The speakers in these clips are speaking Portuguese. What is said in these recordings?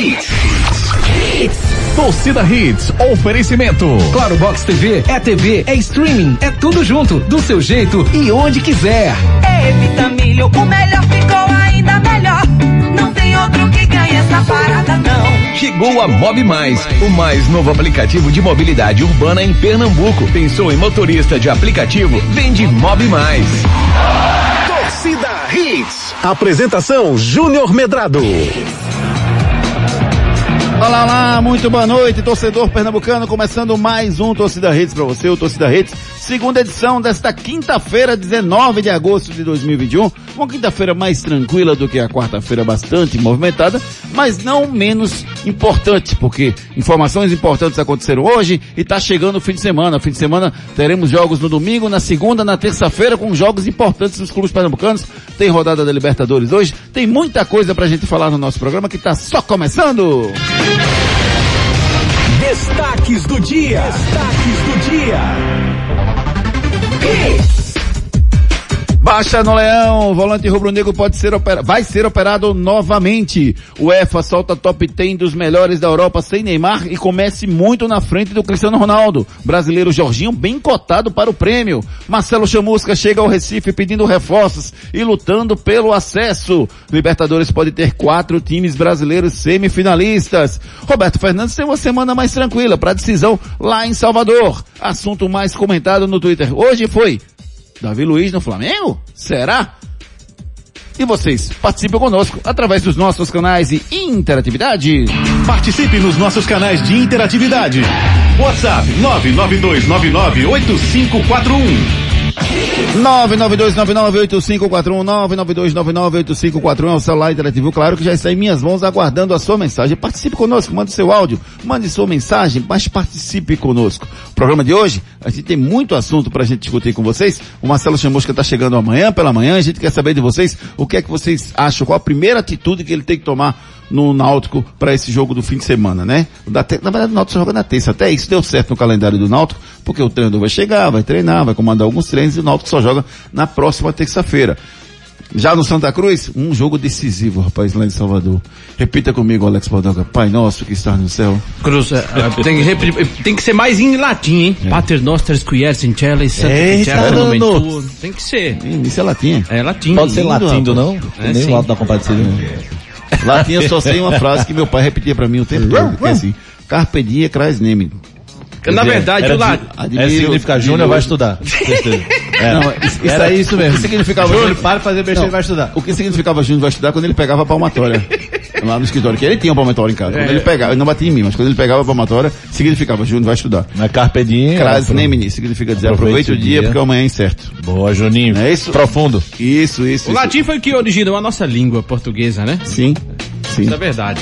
Hits. Torcida Hits, oferecimento. Claro Box TV, é TV, é streaming, é tudo junto, do seu jeito e onde quiser. É Vitamilho, o melhor ficou ainda melhor. Não tem outro que ganhe essa parada não. Chegou a Mob Mais, o mais novo aplicativo de mobilidade urbana em Pernambuco. Pensou em motorista de aplicativo? Vende Mob Mais. Torcida Hits. Apresentação Júnior Medrado. Olá, olá, muito boa noite, torcedor pernambucano, começando mais um Torcida Redes para você, o Torcida Redes, segunda edição desta quinta-feira, 19 de agosto de 2021, uma quinta-feira mais tranquila do que a quarta-feira, bastante movimentada, mas não menos importante, porque informações importantes aconteceram hoje e está chegando o fim de semana, fim de semana teremos jogos no domingo, na segunda, na terça-feira, com jogos importantes dos clubes pernambucanos, tem rodada da Libertadores hoje, tem muita coisa pra gente falar no nosso programa que está só começando! Destaques do dia. Destaques do dia. Baixa no Leão, volante rubro-negro pode ser operado, vai ser operado novamente. O EFA solta top 10 dos melhores da Europa sem Neymar e comece muito na frente do Cristiano Ronaldo. Brasileiro Jorginho bem cotado para o prêmio. Marcelo Chamusca chega ao Recife pedindo reforços e lutando pelo acesso. Libertadores pode ter quatro times brasileiros semifinalistas. Roberto Fernandes tem uma semana mais tranquila para decisão lá em Salvador. Assunto mais comentado no Twitter hoje foi Davi Luiz no Flamengo? Será? E vocês participem conosco através dos nossos canais de interatividade. Participe nos nossos canais de interatividade. WhatsApp 992998541. 992998541, 992998541 é o celular interativo, claro que já está em minhas mãos aguardando a sua mensagem. Participe conosco, mande seu áudio, mande sua mensagem, mas participe conosco. O programa de hoje, a gente tem muito assunto para a gente discutir com vocês. O Marcelo Chamusca está chegando amanhã pela manhã, a gente quer saber de vocês o que é que vocês acham, qual a primeira atitude que ele tem que tomar no Náutico para esse jogo do fim de semana, né? Na verdade, o Náutico só joga na terça. Até isso deu certo no calendário do Náutico, porque o treinador vai chegar, vai treinar, vai comandar alguns treinos e o Náutico só joga na próxima terça-feira. Já no Santa Cruz, um jogo decisivo, rapaz, lá em Salvador. Repita comigo, Alex Baldoga. Pai nosso que está no céu. Cruz, é, tem, que repetir- tem que ser mais em latim, hein? Pater Quies in Cele, Santa Quies Nuno. Nomentur. Tem que ser. Isso é latinha. É latim. Pode ser Lindo, latindo, não? É, Nem sim. o alto da compadecida. né? Latinha eu só sei uma frase que meu pai repetia para mim o tempo todo, que é assim, Carpe diem, cras nemi. Na verdade, Era o la... de- É, significa Júnior vai estudar. É. Não, isso, isso Era isso mesmo. O que significava Júnior, para fazer besteira e vai estudar. O que significava Júnior vai estudar quando ele pegava a palmatória. Lá no escritório, que ele tinha uma palmatória em casa. Quando ele pegava, ele não batia em mim, mas quando ele pegava a palmatória, significava Júnior vai estudar. Não é carpe diem. Cras é, nemini, significa dizer Aproveite aproveite o o dia dia. porque amanhã é incerto. Boa, Juninho. É isso? Profundo. Isso, isso. O isso. latim foi o que originou a nossa língua portuguesa, né? Sim. Sim. Isso é verdade.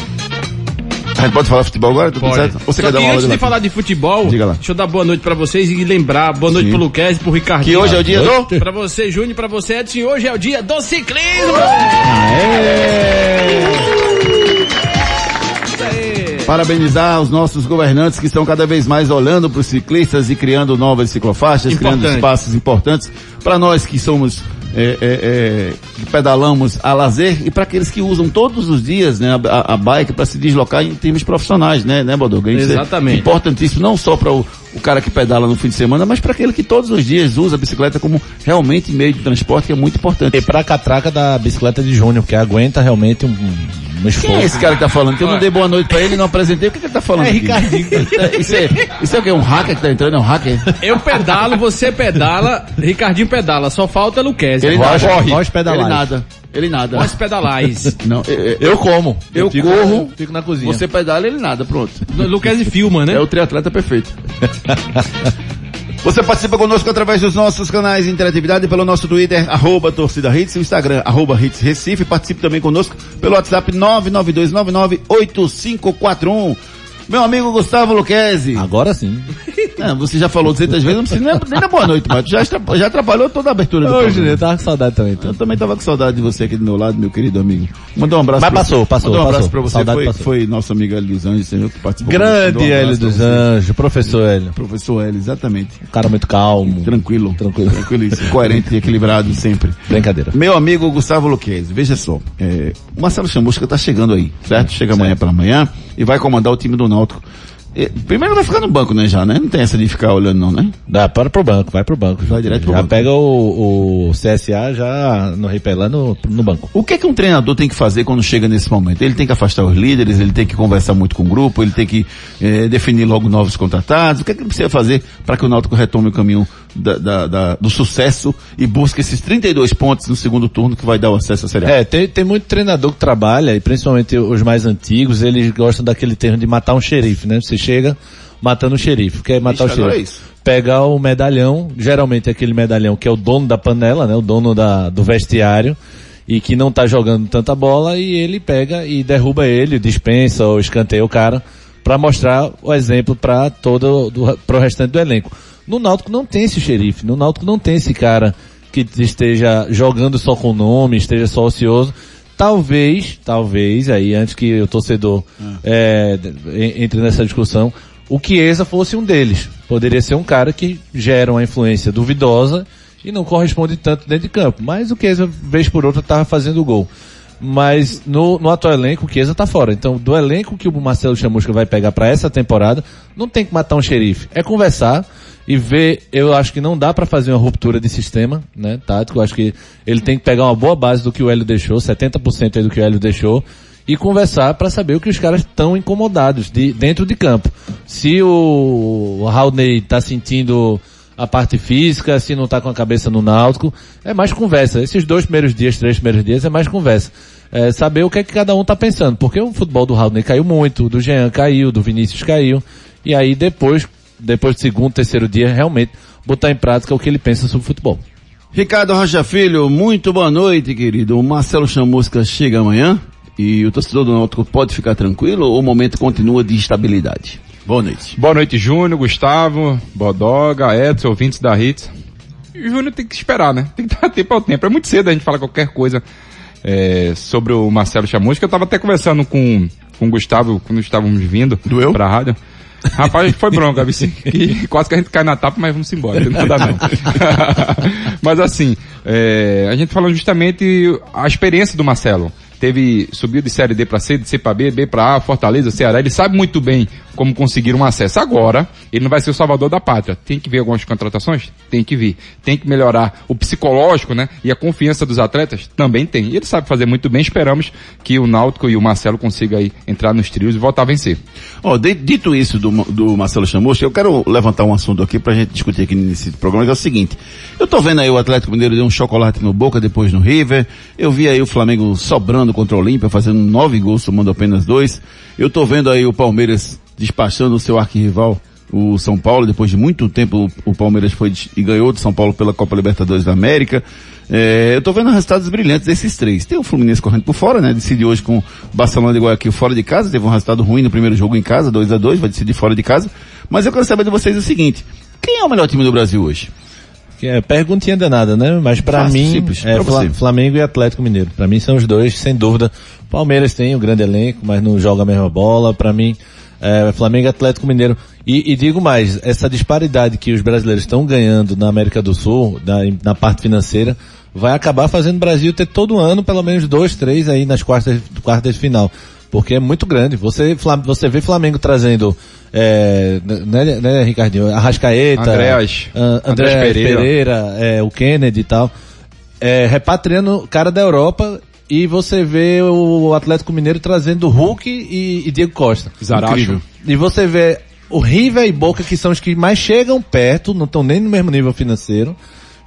A gente pode falar futebol agora? Tudo Pode. certo? Ou você Só quer dar que uma antes de latim? falar de futebol, Diga lá. deixa eu dar boa noite pra vocês e lembrar, boa noite Sim. pro Luquez e pro Ricardinho. Que hoje é o dia do... Pra você, Júnior, pra você, Edson, hoje é o dia do ciclismo! Aí. Parabenizar os nossos governantes que estão cada vez mais olhando para os ciclistas e criando novas ciclofaixas, criando Importante. espaços importantes para nós que somos é, é, é, que pedalamos a lazer e para aqueles que usam todos os dias né, a, a bike para se deslocar em termos profissionais, né, né Bodoga? É Exatamente. importantíssimo não só para o, o cara que pedala no fim de semana, mas para aquele que todos os dias usa a bicicleta como realmente meio de transporte, que é muito importante. E pra catraca da bicicleta de Júnior, que aguenta realmente um, um esforço. Quem é esse cara que tá falando? Que eu não dei boa noite pra ele e não apresentei. O que, que ele tá falando? É aqui? Ricardinho. Isso é, isso é o quê? Um hacker que tá entrando? É um hacker? Eu pedalo, você pedala, Ricardinho pedala, só falta Luquez. Ele Voz- nada. voz Ele nada. Ele nada. Nós pedalais. Não, é- Eu como. Eu fico- corro, Fico na cozinha. você pedala, ele nada. Pronto. Luquez filma, né? É o triatleta perfeito. Você participa conosco através dos nossos canais de interatividade pelo nosso Twitter, arroba torcida hits, o Instagram, arroba hits Recife. Participe também conosco pelo WhatsApp 992998541. Meu amigo Gustavo Luquezzi. Agora sim. Não, você já falou 200 vezes, não precisa nem, nem dar boa noite, mas já, já atrapalhou toda a abertura do Ô, programa. Eu tava com saudade também, então. Eu também tava com saudade de você aqui do meu lado, meu querido amigo. Mandou um abraço Mas passou, passou, Mandou um abraço passou. pra você, Saudade foi, passou. foi nosso amigo Hélio dos Anjos, senhor, que participou. Grande um Hélio dos. Anjos, professor Hélio. Professor Hélio, exatamente. Um cara muito calmo. Tranquilo. Tranquilo. Tranquilíssimo. Coerente e equilibrado sempre. Brincadeira. Meu amigo Gustavo Luquez, veja só, é, o Marcelo Chamusca tá chegando aí, certo? Chega amanhã pela manhã e vai comandar o time do Náutico. Primeiro vai ficar no banco, né, já, né? Não tem essa de ficar olhando não, né? Dá, para pro banco, vai pro banco. Vai direto pro já banco. pega o, o CSA já no repelando no, no banco. O que é que um treinador tem que fazer quando chega nesse momento? Ele tem que afastar os líderes, ele tem que conversar muito com o grupo, ele tem que eh, definir logo novos contratados. O que é que ele precisa fazer para que o Náutico retome o caminho da- da- da- do sucesso e busque esses 32 pontos no segundo turno que vai dar o acesso à Série A? É, tem, tem muito treinador que trabalha, e principalmente os mais antigos, eles gostam daquele termo de matar um xerife, né? Você chega matando o xerife. Quer matar o agora xerife? é. Pegar o medalhão, geralmente é aquele medalhão que é o dono da panela, né? O dono da, do vestiário, e que não tá jogando tanta bola, e ele pega e derruba ele, dispensa ou escanteia o cara, para mostrar o exemplo para todo, do, pro restante do elenco. No Náutico não tem esse xerife, no Náutico não tem esse cara que esteja jogando só com nome, esteja só ocioso. Talvez, talvez, aí antes que o torcedor é, en- entre nessa discussão, o Chiesa fosse um deles. Poderia ser um cara que gera uma influência duvidosa e não corresponde tanto dentro de campo. Mas o Chiesa, vez por outra, estava fazendo gol. Mas no, no atual elenco, o Chiesa tá fora. Então, do elenco que o Marcelo Chamusca vai pegar para essa temporada, não tem que matar um xerife. É conversar e ver, eu acho que não dá para fazer uma ruptura de sistema, né, tático. Eu acho que ele tem que pegar uma boa base do que o Hélio deixou, 70% aí do que o Hélio deixou, e conversar para saber o que os caras estão incomodados de, dentro de campo. Se o, Raulney tá sentindo a parte física, se não tá com a cabeça no náutico, é mais conversa. Esses dois primeiros dias, três primeiros dias é mais conversa. É saber o que é que cada um tá pensando, porque o futebol do Raulney caiu muito, do Jean caiu, do Vinícius caiu, e aí depois, depois do segundo, terceiro dia, realmente botar em prática o que ele pensa sobre futebol. Ricardo Rocha Filho, muito boa noite, querido. O Marcelo Chamusca chega amanhã e o torcedor do Náutico pode ficar tranquilo ou o momento continua de instabilidade? Boa noite. Boa noite, Júnior, Gustavo, Bodoga, Edson, ouvintes da Hits. O Júnior tem que esperar, né? Tem que dar tempo ao tempo. É muito cedo a gente falar qualquer coisa é, sobre o Marcelo Chamusca. Eu tava até conversando com, com o Gustavo quando estávamos vindo Doeu? pra rádio. Rapaz, foi bronca, viu? sim? Que quase que a gente cai na tapa, mas vamos embora. Não dá não. mas assim, é, a gente falando justamente a experiência do Marcelo. Teve, subiu de série D para C, de C para B, B para A, Fortaleza, Ceará. Ele sabe muito bem como conseguir um acesso. Agora, ele não vai ser o salvador da pátria. Tem que ver algumas contratações? Tem que vir. Tem que melhorar o psicológico, né? E a confiança dos atletas? Também tem. Ele sabe fazer muito bem. Esperamos que o Náutico e o Marcelo consigam aí entrar nos trios e voltar a vencer. De- dito isso do, do Marcelo Chamusca, eu quero levantar um assunto aqui pra gente discutir aqui nesse programa, que é o seguinte. Eu tô vendo aí o Atlético Mineiro deu um chocolate no Boca, depois no River. Eu vi aí o Flamengo sobrando contra o Olímpia, fazendo nove gols, tomando apenas dois. Eu tô vendo aí o Palmeiras despachando o seu arquirrival, o São Paulo. Depois de muito tempo, o, Palmeiras foi de- e ganhou do São Paulo pela Copa Libertadores da América. É, eu tô vendo resultados brilhantes desses três. Tem o Fluminense correndo por fora, né? Decide hoje com o Barcelona de Guayaquil fora de casa. Teve um resultado ruim no primeiro jogo em casa, 2 a 2 vai decidir fora de casa. Mas eu quero saber de vocês o seguinte. Quem é o melhor time do Brasil hoje? É perguntinha danada, né? Mas Fácil, mim, simples, é pra. Flamengo e Atlético Mineiro. Pra mim são os dois, sem dúvida. Palmeiras tem um grande elenco, mas não joga a mesma bola. Pra mim, é Flamengo Atlético Mineiro. E, e digo mais, essa disparidade que os brasileiros estão ganhando na América do Sul, na, na parte financeira, vai acabar fazendo o Brasil ter todo ano pelo menos dois, três aí nas quartas, quartas de final. Porque é muito grande. Você, você vê Flamengo trazendo, é, né, né, Ricardinho? Arrascaeta, Andréas, An- Andrés André Pereira. Pereira, é, o Kennedy e tal, é, repatriando o cara da Europa e você vê o Atlético Mineiro trazendo Hulk e, e Diego Costa. Zaracho. Incrível. E você vê o River e Boca, que são os que mais chegam perto, não estão nem no mesmo nível financeiro,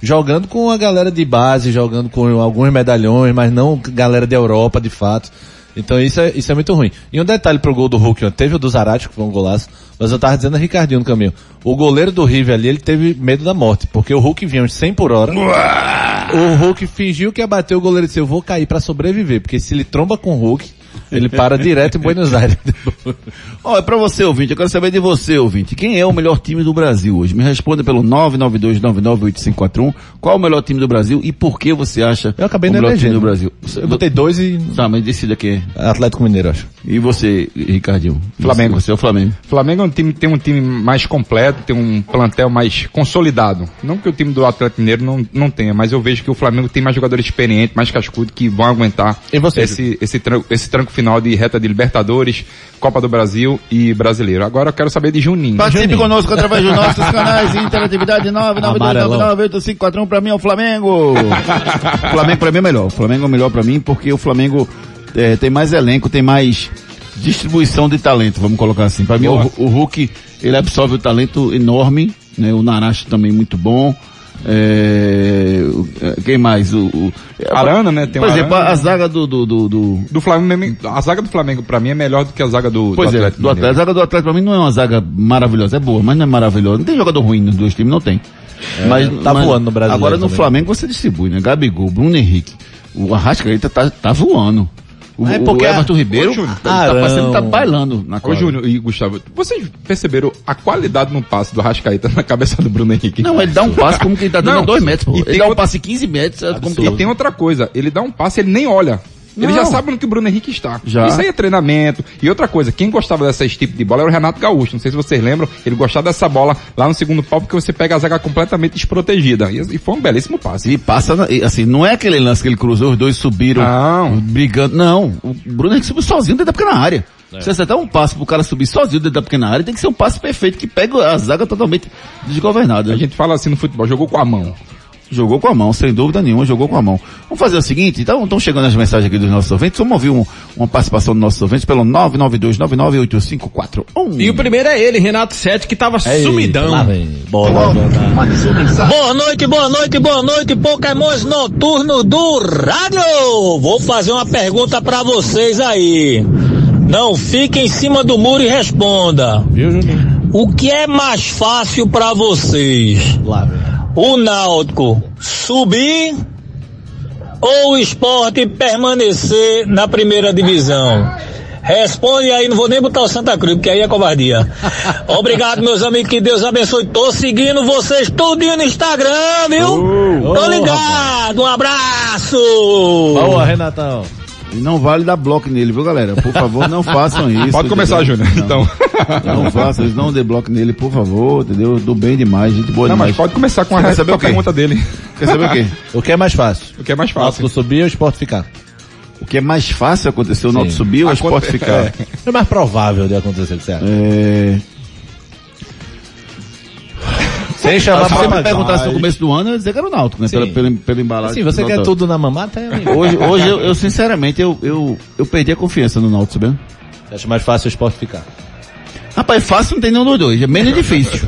jogando com a galera de base, jogando com alguns medalhões, mas não galera da Europa, de fato. Então isso é, isso é muito ruim. E um detalhe pro gol do Hulk, ó, teve o do Zarate, que foi um golaço, mas eu tava dizendo a Ricardinho no caminho. O goleiro do River ali, ele teve medo da morte, porque o Hulk vinha uns 100 por hora. O Hulk fingiu que ia bater o goleiro e disse, eu vou cair pra sobreviver, porque se ele tromba com o Hulk, Ele para direto em Buenos Aires. Ó, é pra você, ouvinte, eu quero saber de você, ouvinte. Quem é o melhor time do Brasil hoje? Me responda pelo 992998541. Qual é o melhor time do Brasil e por que você acha Eu acabei o melhor time elegendo. do Brasil? Eu botei dois e. Tá, mas decida quem é. Atlético Mineiro, acho. E você, Ricardinho? Flamengo. Você é o Flamengo. Flamengo é um time, tem um time mais completo, tem um plantel mais consolidado. Não que o time do Atlético Mineiro não, não tenha, mas eu vejo que o Flamengo tem mais jogadores experientes, mais cascudo, que vão aguentar E você, esse, esse, tranco, esse tranco final de reta de Libertadores, Copa do Brasil e Brasileiro. Agora eu quero saber de Juninho. Participe conosco através dos nossos canais de interatividade 992998541 pra mim é o Flamengo. o Flamengo pra mim é melhor. O Flamengo é melhor pra mim porque o Flamengo eh, tem mais elenco, tem mais distribuição de talento, vamos colocar assim. Pra mim o, o Hulk, ele absorve o talento enorme, né? O Narashi também muito bom. É, eh, quem mais? O, o- Arana, né? Tem Por exemplo, Arana. a zaga do, do, do, do- Do Flamengo, a zaga do Flamengo pra mim é melhor do que a zaga do, Pois do é, Atlético. do Atlético. A zaga do Atlético pra mim não é uma zaga maravilhosa, é boa, mas não é maravilhosa. Não tem jogador ruim nos dois times, não tem. mas, tá voando no Brasileiro Agora no também. Flamengo você distribui, né? Gabigol, Bruno Henrique, o Arrascaeta tá, tá voando. O, É o a- Everton Ribeiro Ô, Júnior, tá, tá que tá bailando na Ô. Júnior e Gustavo, vocês perceberam a qualidade no passe do Rascaeta na cabeça do Bruno Henrique? Não, ele dá um passe como que ele tá dando Não, dois metros, pô. e Ele tem dá um outra- passe 15 metros, é. E tem outra coisa, ele dá um passe, ele nem olha. Ele já sabe no que o Bruno Henrique está. Já. Isso aí é treinamento. E outra coisa, quem gostava desse tipo de bola era o Renato Gaúcho. Não sei se vocês lembram, ele gostava dessa bola lá no segundo pau porque você pega a zaga completamente desprotegida. E, e foi um belíssimo passe. E passa, e, assim, não é aquele lance que ele cruzou, os dois subiram Não. brigando. Não, o Bruno Henrique subiu sozinho dentro da pequena área. É. Se você acertar um passe pro cara subir sozinho dentro da pequena área, tem que ser um passe perfeito que pega a zaga totalmente desgovernada. A gente fala assim no futebol, jogou com a mão. Jogou com a mão, sem dúvida nenhuma, jogou com a mão. Vamos fazer o seguinte, então estão chegando as mensagens aqui dos nossos ouvintes, vamos ouvir um- uma participação dos nossos ouvintes pelo 992998541. E o primeiro é ele, Renato Sete, que tava sumidão. Lá vem. Bola, bola. Boa noite, boa noite, boa noite, Pokémons noturnos do rádio. Vou fazer uma pergunta pra vocês aí. Não fique em cima do muro e responda. Viu, Juninho? O que é mais fácil pra vocês? Lá. O Náutico subir ou o esporte permanecer na primeira divisão? Responde aí, não vou nem botar o Santa Cruz, porque aí é covardia. Obrigado, meus amigos, que Deus abençoe. Tô seguindo vocês tudinho no Instagram, viu? Tô Ô, ligado, um abraço! Boa, Renatão. E não vale dar bloco nele, viu galera? Por favor, não façam isso. Pode começar? Júnior. Então. Não façam isso, não dê bloco nele, por favor, entendeu? Do bem demais, gente boa Não, demais. mas pode começar com a, quer saber a o pergunta dele. Quer saber o quê? O que é mais fácil? O que é mais fácil. subir ou o esporte ficar? O que é mais fácil acontecer, o Náutico subir ou o esporte ficar? É mais provável de acontecer, o acha? É... Sem Se chamar você me pra perguntasse no começo do ano, eu ia dizer que era o Náutico, né? Sim. Pela, pela, pela embalagem. Sim, você quer Náutico. tudo na mamata, é amigo. Hoje, hoje eu, eu, sinceramente, eu, eu, eu perdi a confiança no Náutico, sabendo? Acha mais fácil o esporte ficar? Rapaz, fácil não tem nenhum dos dois, é menos difícil.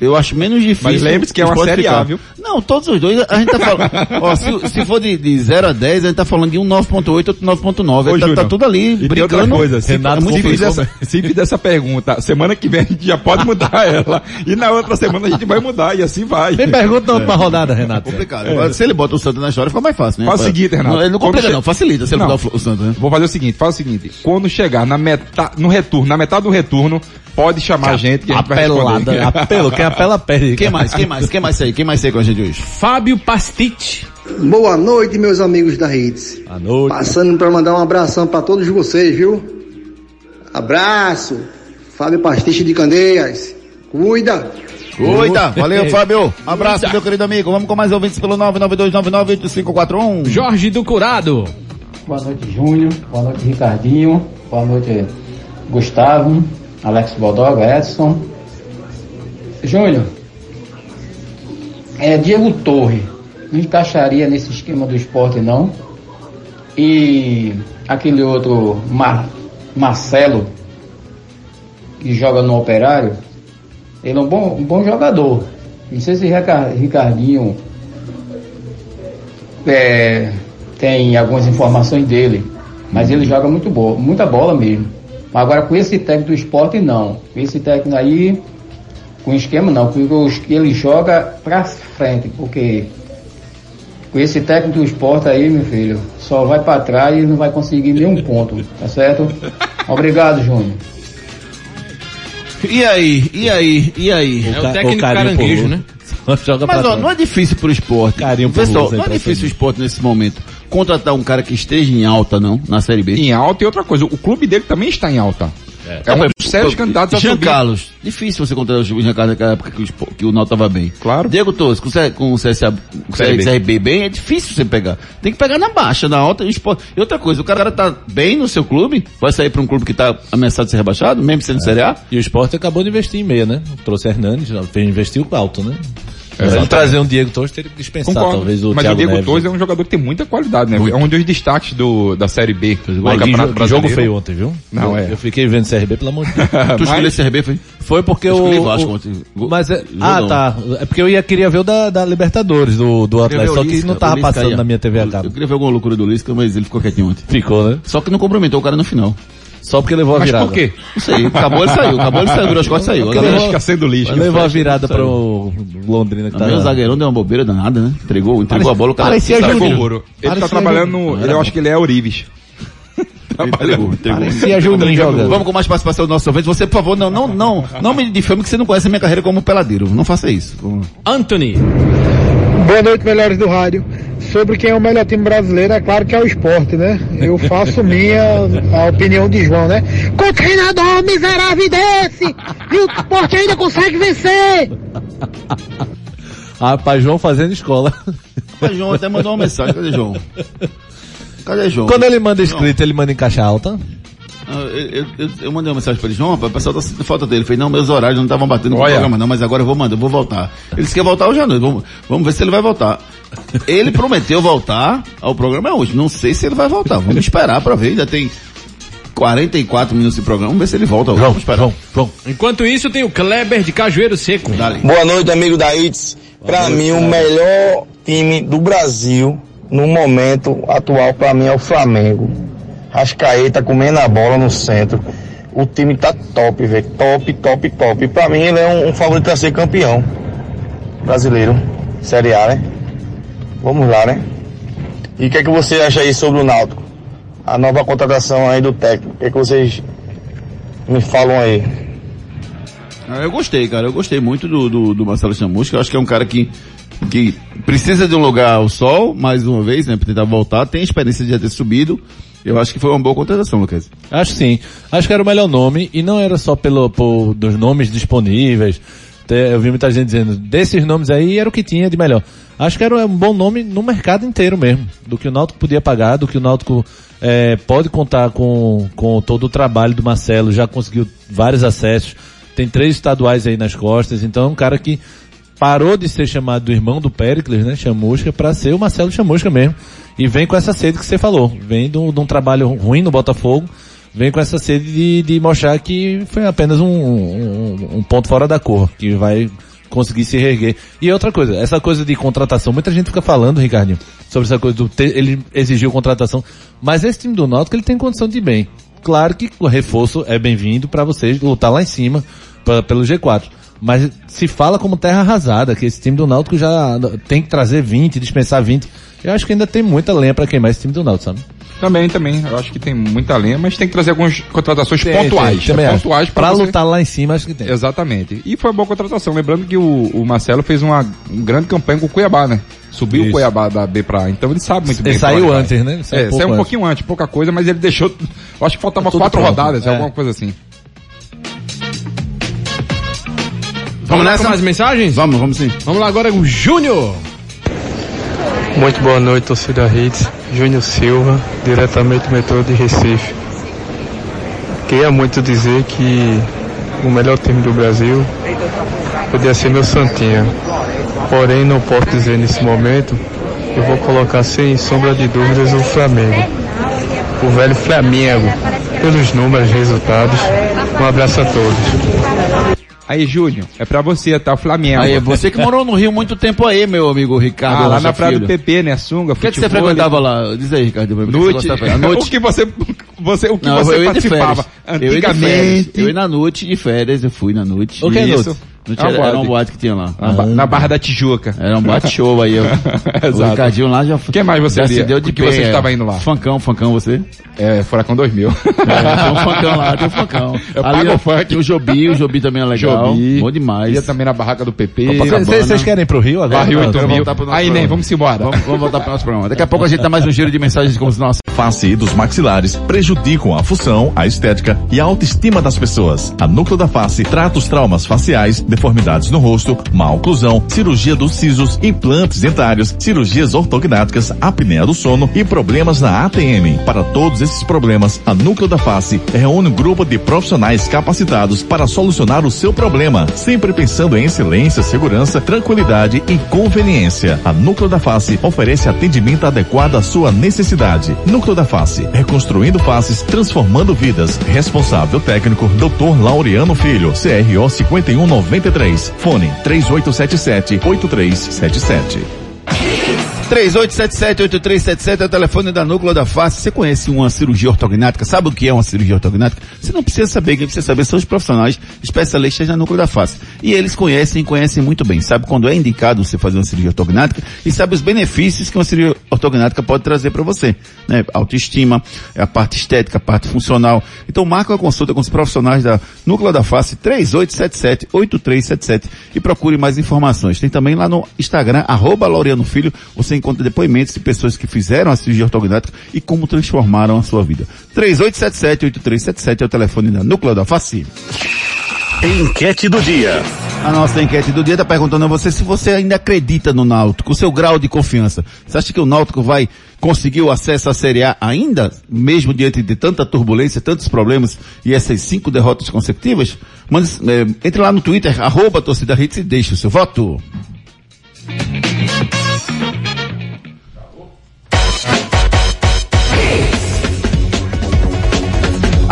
Eu acho menos difícil. Mas lembre-se que é uma Série A, ficar. viu? Não, todos os dois, a gente tá falando. ó, se, se for de, de 0 a 10, a gente tá falando de um 9.8, outro 9.9. Ô, Tá, tá tudo ali, E tem brincando. outra coisa, se, Renato se, complicou, fizer essa, se fizer essa pergunta, semana que vem a gente já pode mudar ela. E na outra semana a gente vai mudar, e assim vai. Tem pergunta na última rodada, Renato. complicado. Agora, se ele bota o Santos na história, fica mais fácil, né? Faz o seguinte, Renato. Não, ele não complica che- não, facilita se ele Não. botar o, o Santos, né? Vou fazer o seguinte, faz o seguinte, quando chegar na metade, no retorno, na metade do retorno, pode chamar a gente que a gente vai Apelada. responder. Apelo, quem apela perde. Quem mais? Quem mais? Quem mais aí? Quem mais aí com a gente hoje? Fábio Pastite. Boa noite, meus amigos da Hits. À noite. Passando para mandar um abração para todos vocês, viu? Abraço. Fábio Pastiche de Candeias. Cuida. Cuida! Valeu, Fábio! Um abraço, meu querido amigo. Vamos com mais ouvintes pelo 992998541. Jorge do Curado. Boa noite, Júnior. Boa noite, Ricardinho. Boa noite, Gustavo, Alex Bodoga, Edson. Júnior, é Diego Torre. Não encaixaria nesse esquema do esporte, não. E aquele outro Mar- Marcelo, que joga no Operário, ele é um bom, um bom jogador. Não sei se Rica- Ricardinho é, tem algumas informações dele, mas ele joga muito boa, muita bola mesmo. Mas agora com esse técnico do esporte não. Com esse técnico aí, com esquema não, porque ele joga pra frente, porque Com esse técnico do esporte aí, meu filho, só vai pra trás e não vai conseguir nenhum ponto, tá certo? Obrigado, Júnior. E aí, e aí, e aí? É o técnico caranguejo, né? Joga Mas ó, não é difícil pro esporte. Carinho Pessoal, não é difícil o cima. esporte nesse momento contratar um cara que esteja em alta, não, na Série B. Em alta e outra coisa, o clube dele também está em alta. É, um dos sérios candidatos a Jean subir. Carlos, difícil você contratar o Jean Carlos naquela época que o, que o Náutico tava bem. Claro. Diego Torres, com, com o CSA, com o Série B. CRB bem, é difícil você pegar. Tem que pegar na baixa, na alta. E, o esporte- e outra coisa, o cara tá bem no seu clube, vai sair pra um clube que tá ameaçado de ser rebaixado, mesmo sendo Série A. E o esporte acabou de investir em meia, né? Trouxe Hernandes, fez investiu alto, né? Pra Exatamente. ele trazer um Diego Torres, teria que dispensar Concordo. talvez o Mas Thiago o Diego Neves. Torres é um jogador que tem muita qualidade, né? É um dos destaques do, da Série B. do Campeonato que jogo Brasileiro. feio ontem, viu? Não, eu, é. Eu fiquei vendo CRB, pelo amor de Deus. Tu escolheu CRB, foi? Foi porque Eu o... Vasco o- ontem. Mas é, ah, tá. É porque eu ia, queria ver o da, da Libertadores, do, do Atlético, só que Lisca, não o tava passando ó. na minha TV a Eu cabo. queria ver alguma loucura do Lisca, mas ele ficou quietinho ontem. Ficou, né? Só que não comprometeu o cara no final. Só porque levou a Mas virada. por quê? Não sei, acabou ele saiu, acabou ele saiu, virou as costas e saiu. Levou- Fica sendo lixo. Mas levou a virada saiu. pro Londrina que tá... O zagueirão deu uma bobeira danada, né? Entregou, entregou a bola, o cara parecia fora. Ele tá Parecia trabalhando no. Ele, eu acho que ele é Eurives. Entregou. Parecia Juninho jogando. Vamos com mais participação do nosso ouvinte. Você, por favor, não, não, não, não me difame que você não conhece a minha carreira como peladeiro. Não faça isso. Anthony. Boa noite, melhores do rádio. Sobre quem é o melhor time brasileiro, é claro que é o esporte, né? Eu faço minha a opinião de João, né? Com treinador miserável desse! E o esporte ainda consegue vencer! Rapaz, João fazendo escola. Mas João até mandou uma mensagem. Cadê João? Cadê João? Quando ele manda escrito, ele manda em caixa alta. Ah, Eu, eu- eu- eu mandei uma mensagem pra ele, João, rapaz, o pessoal tá sentindo falta dele. Ele falei, não, meus horários não estavam batendo com o programa, não, mas agora eu vou mandar, eu vou voltar. Ele disse que ia voltar hoje à noite. Vamos, vamos ver se ele vai voltar. Ele prometeu voltar ao programa hoje. Não sei se ele vai voltar. Vamos esperar pra ver. Ainda tem 44 minutos de programa. Vamos ver se ele volta hoje. Vamos esperar. João. Enquanto isso, tem o Kleber de Cajueiro Seco. Dale. Boa noite, amigo da ITS. Pra mim, o melhor time do Brasil no momento atual, pra mim, é o Flamengo. Rascaeta comendo a bola no centro. O time tá top, velho. Top, top, top. Pra mim, ele é um, um favorito a ser campeão brasileiro. Série A, né? Vamos lá, né? E o que é que você acha aí sobre o Náutico? A nova contratação aí do técnico. O que é que vocês me falam aí? Ah, Eu gostei, cara. Eu gostei muito do, do, do Marcelo Chamusca. Eu acho que é um cara que, que precisa de um lugar ao sol, mais uma vez, né? Pra tentar voltar. Tem experiência de já ter subido. Eu acho que foi uma boa contratação, Lucas. Acho sim. Acho que era o melhor nome e não era só pelo, por, dos nomes disponíveis. Eu vi muita gente dizendo, desses nomes aí era o que tinha de melhor. Acho que era um bom nome no mercado inteiro mesmo. Do que o Náutico podia pagar, do que o Náutico eh, pode contar com, com todo o trabalho do Marcelo, já conseguiu vários acessos. Tem três estaduais aí nas costas, então é um cara que parou de ser chamado do irmão do Pericles, né, Chamusca, para ser o Marcelo Chamusca mesmo. E vem com essa sede que você falou. Vem de um trabalho ruim no Botafogo, vem com essa sede de, de mostrar que foi apenas um, um, um ponto fora da cor, que vai conseguir se reerguer. E outra coisa, essa coisa de contratação, muita gente fica falando, Ricardinho, sobre essa coisa do ter, ele exigiu contratação, mas esse time do Náutico ele tem condição de ir bem. Claro que o reforço é bem-vindo para vocês lutar lá em cima pra, pelo G4. Mas se fala como terra arrasada, que esse time do Náutico já tem que trazer 20, dispensar 20. Eu acho que ainda tem muita lenha para queimar esse time do Náutico, sabe? Também, também. Eu acho que tem muita lenha, mas tem que trazer algumas contratações Tem, pontuais. tem, também É acho. pontuais Pra você- lutar lá em cima, acho que tem. Exatamente. E foi uma boa contratação. Lembrando que o, o Marcelo fez uma, uma grande campanha com o Cuiabá, né? Subiu Isso. o Cuiabá da B pra A. Então ele sabe muito Ele bem. pra saiu vai. antes, né? Ele saiu é, um saiu um pouquinho antes, pouca coisa, mas ele deixou. Eu acho que faltava Tudo quatro pronto. rodadas, É. alguma coisa assim. Vamos com mais mensagens? Vamos, vamos sim. Vamos lá agora com o Júnior. Muito boa noite, torcida Hits. Júnior Silva, diretamente do metrô de Recife. Queria muito dizer que o melhor time do Brasil podia ser meu Santinha. Porém, não posso dizer nesse momento. Eu vou colocar sem sombra de dúvidas o Flamengo. O velho Flamengo. Pelos números, resultados. Um abraço a todos. Aí, Júnior, é pra você, tá? O Flamengo. Aí, você que morou no Rio muito tempo aí, meu amigo Ricardo. Ah, lá Rocha na Praia Filho. do PP, né? Sunga, O que, é que você frequentava lá? Diz aí, Ricardo. Noite. noite? o que você, você, o que Não, você participava férias. Eu ia antigamente. Eu ia na noite de férias, eu fui na noite. O que é Isso. noite? Não tinha, era uma boate. que tinha lá. Na, ba- na Barra da Tijuca. Era um boate show aí. Eu, o Exato. Ricardinho lá já Quem mais você já se deu de Que você estava indo lá? Funkão, funkão você? É, Furacão 2000. É, tem um funkão lá, tem um funkão. Eu Ali, pago o funk. Tem o Jobi, o Jobi também é legal. Jobi. Bom demais. Ia também na barraca do PP. Vocês querem ir pro Rio agora? Barril Não, 8 Vamos mil. voltar pro nosso Aí, nem, vamos embora. Vamos, vamos voltar para o nosso programa. Daqui a pouco a gente dá mais um giro de mensagens como os nossos. Face e dos maxilares prejudicam a função, a estética e a autoestima das pessoas. A Núcleo da Face trata os traumas faciais, deformidades no rosto, má oclusão, cirurgia dos sisos, implantes dentários, cirurgias ortognáticas, apneia do sono e problemas na ATM. Para todos esses problemas, a Núcleo da Face reúne um grupo de profissionais capacitados para solucionar o seu problema, sempre pensando em excelência, segurança, tranquilidade e conveniência. A Núcleo da Face oferece atendimento adequado à sua necessidade. Núcleo da Face, reconstruindo faces, transformando vidas. Responsável técnico, Dr. Laureano Filho, CRO 5193. Fone 3877 8377. 3877-8377 é o telefone da Núcleo da Face. Você conhece uma cirurgia ortognática? Sabe o que é uma cirurgia ortognática? Você não precisa saber, quem precisa saber são os profissionais especialistas da Núcleo da Face. E eles conhecem e conhecem muito bem. Sabe quando é indicado você fazer uma cirurgia ortognática e sabe os benefícios que uma cirurgia ortognática pode trazer para você. Né? Autoestima, a parte estética, a parte funcional. Então marca uma consulta com os profissionais da Núcleo da Face 3877-8377 e procure mais informações. Tem também lá no Instagram, arroba Laureano Filho, você encontra depoimentos de pessoas que fizeram a cirurgia ortognática e como transformaram a sua vida. 3877-8377 é o telefone da Núcleo da Face. Enquete do dia. A nossa enquete do dia está perguntando a você se você ainda acredita no Náutico, o seu grau de confiança. Você acha que o Náutico vai conseguir o acesso à Série A ainda, mesmo diante de tanta turbulência, tantos problemas e essas cinco derrotas consecutivas? Mande, eh, entre lá no Twitter, arroba torcida Hits e deixe o seu voto.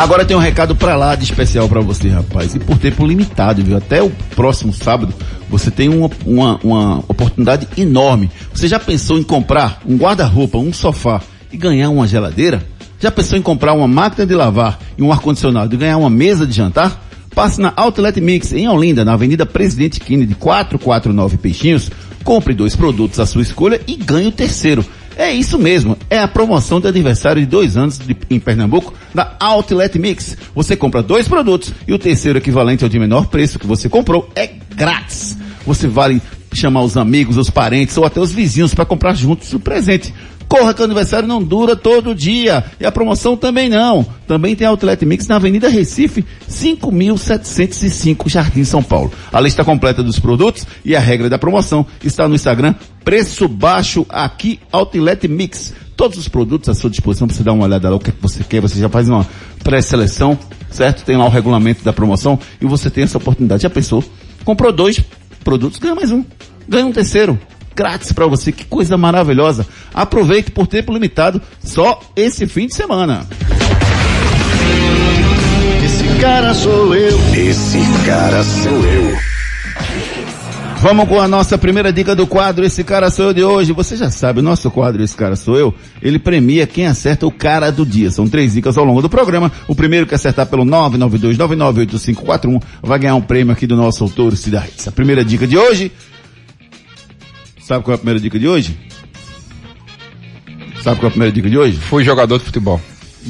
Agora tem um recado pra lá de especial pra você, rapaz. E por tempo limitado, viu? Até o próximo sábado você tem uma, uma, uma oportunidade enorme. Você já pensou em comprar um guarda-roupa, um sofá e ganhar uma geladeira? Já pensou em comprar uma máquina de lavar e um ar-condicionado e ganhar uma mesa de jantar? Passe na Outlet Mix, em Olinda, na Avenida Presidente Kennedy, 449 Peixinhos. Compre dois produtos à sua escolha e ganhe o terceiro. É isso mesmo, é a promoção de aniversário de dois anos de- em Pernambuco da Outlet Mix. Você compra dois produtos e o terceiro equivalente ao de menor preço que você comprou é grátis. Você vale chamar os amigos, os parentes ou até os vizinhos para comprar juntos o presente. Corra que o aniversário não dura todo dia. E a promoção também não. Também tem Outlet Mix na Avenida Recife, 5.705 Jardim São Paulo. A lista completa dos produtos e a regra da promoção está no Instagram Preço Baixo Aqui Outlet Mix. Todos os produtos à sua disposição para você dar uma olhada lá o que, é que você quer. Você já faz uma pré-seleção, certo? Tem lá o regulamento da promoção e você tem essa oportunidade. Já pensou? Comprou dois produtos, ganha mais um. Ganha um terceiro grátis para você. Que coisa maravilhosa. Aproveite por tempo limitado, só esse fim de semana. Esse cara sou eu. Esse cara sou eu. Vamos com a nossa primeira dica do quadro Esse Cara Sou Eu de hoje. Você já sabe, o nosso quadro Esse Cara Sou Eu, ele premia quem acerta o cara do dia. São três dicas ao longo do programa. O primeiro que acertar pelo 992998541 vai ganhar um prêmio aqui do nosso autor Cidades. A primeira dica de hoje... Sabe qual é a primeira dica de hoje? Sabe qual é a primeira dica de hoje? Fui jogador de futebol.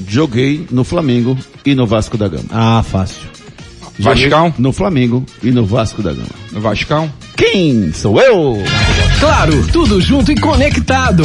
Joguei no Flamengo e no Vasco da Gama. Ah, fácil. Joguei Vascão? No Flamengo e no Vasco da Gama. No Vascão? Quem sou eu? Claro, tudo junto e conectado.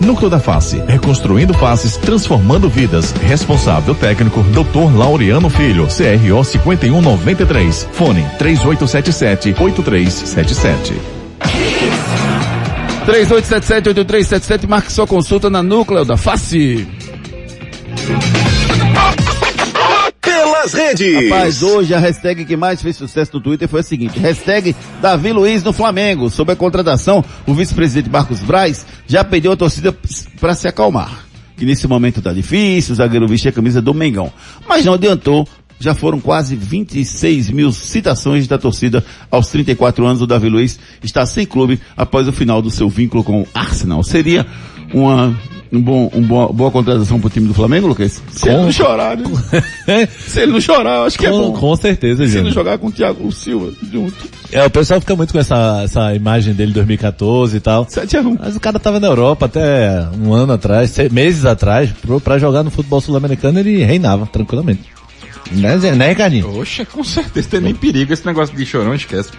Núcleo da Face, reconstruindo faces, transformando vidas. Responsável técnico, Dr. Laureano Filho, CRO 5193. Fone 3877 8377. 3877-8377, marque sua consulta na Núcleo da Face. Nas redes. Rapaz, hoje a hashtag que mais fez sucesso no Twitter foi a seguinte, hashtag Davi Luiz no Flamengo. Sobre a contratação, o vice-presidente Marcos Braz já pediu a torcida para se acalmar. Que nesse momento tá difícil, o zagueiro vestia a camisa do Mengão. Mas não adiantou, já foram quase 26 mil citações da torcida aos 34 anos. O Davi Luiz está sem clube após o final do seu vínculo com o Arsenal. Seria uma um bom, um boa, boa contratação pro time do Flamengo, Lucas? Se ele não chorar, né? Se ele não chorar, eu acho que é Com, bom. com certeza, Se ele não gente. jogar com o Thiago Silva junto. É, o pessoal fica muito com essa, essa imagem dele 2014 e tal. 7 a 1. Mas o cara tava na Europa até um ano atrás, se- meses atrás, pro- pra jogar no futebol sul-americano ele reinava tranquilamente. Né, Zé? né Ricardinho? Oxe, com certeza, tem nem perigo esse negócio de chorão, esquece.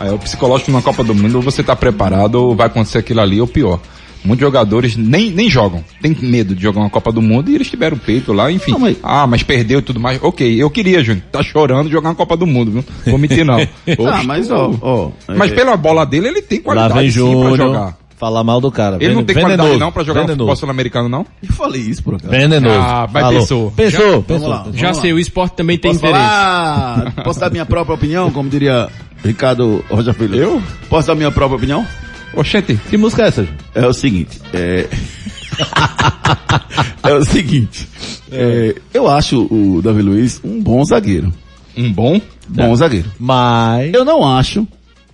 Aí o psicológico na Copa do Mundo, ou você tá preparado, ou vai acontecer aquilo ali, ou pior. Muitos jogadores nem, nem jogam, tem medo de jogar uma Copa do Mundo e eles tiveram peito lá, enfim. Ah, mas perdeu e tudo mais. Ok, eu queria, Júnior, tá chorando jogar uma Copa do Mundo, viu? Vou mentir não. Ah, mas ó, ó. Mas é, pela bola dele, ele tem Lá qualidade vem sim pra Júnior, jogar. falar mal do cara. Ele não tem qualidade não pra jogar no venenoso. futebol sul-americano, não? Eu falei isso, por acaso. Venenoso. Ah, mas Falou. pensou. Pensou, Vamos pensou. lá. Já Vamos sei, lá. o esporte também tem Posso interesse. falar? Posso dar minha própria opinião, como diria Ricardo Rocha Filho? Eu? Posso dar minha própria opinião? Oxente, Que música é essa? É o seguinte, é... é o seguinte, é, eu acho o Davi Luiz um bom zagueiro. um bom? Bom zagueiro. Mas... Eu não acho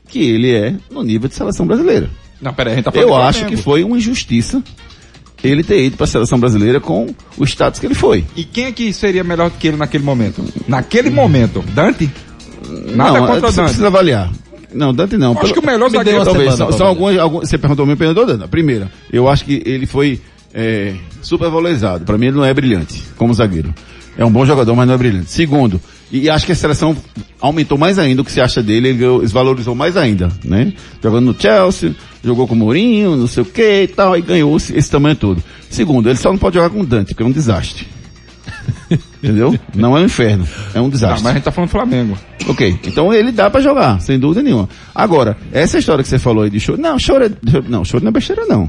que ele é no nível de seleção brasileira. Não, peraí, a gente tá falando Eu acho que foi uma injustiça ele ter ido para a seleção brasileira com o status que ele foi. E quem é que seria melhor do que ele naquele momento? Naquele momento, Dante? Nada não, contra você Dante. precisa avaliar. Não, Dante não. Acho que o melhor zagueiro Talvez, semana são, são alguns, alguns, você perguntou meu opinião, Dante. Primeira, eu acho que ele foi é, super valorizado. Para mim ele não é brilhante como zagueiro. É um bom jogador, mas não é brilhante. Segundo, e acho que a seleção aumentou mais ainda o que se acha dele, ele desvalorizou mais ainda, né? Jogando no Chelsea, jogou com o Mourinho, não sei o que e tal, e ganhou esse, esse tamanho todo. Segundo, ele só não pode jogar com o Dante, porque é um desastre. Entendeu? Não é um inferno, é um desastre. mas a gente tá falando do Flamengo. Ok, então ele dá pra jogar, sem dúvida nenhuma. Agora, essa história que você falou aí de choro, não, choro é, não, choro não é besteira não.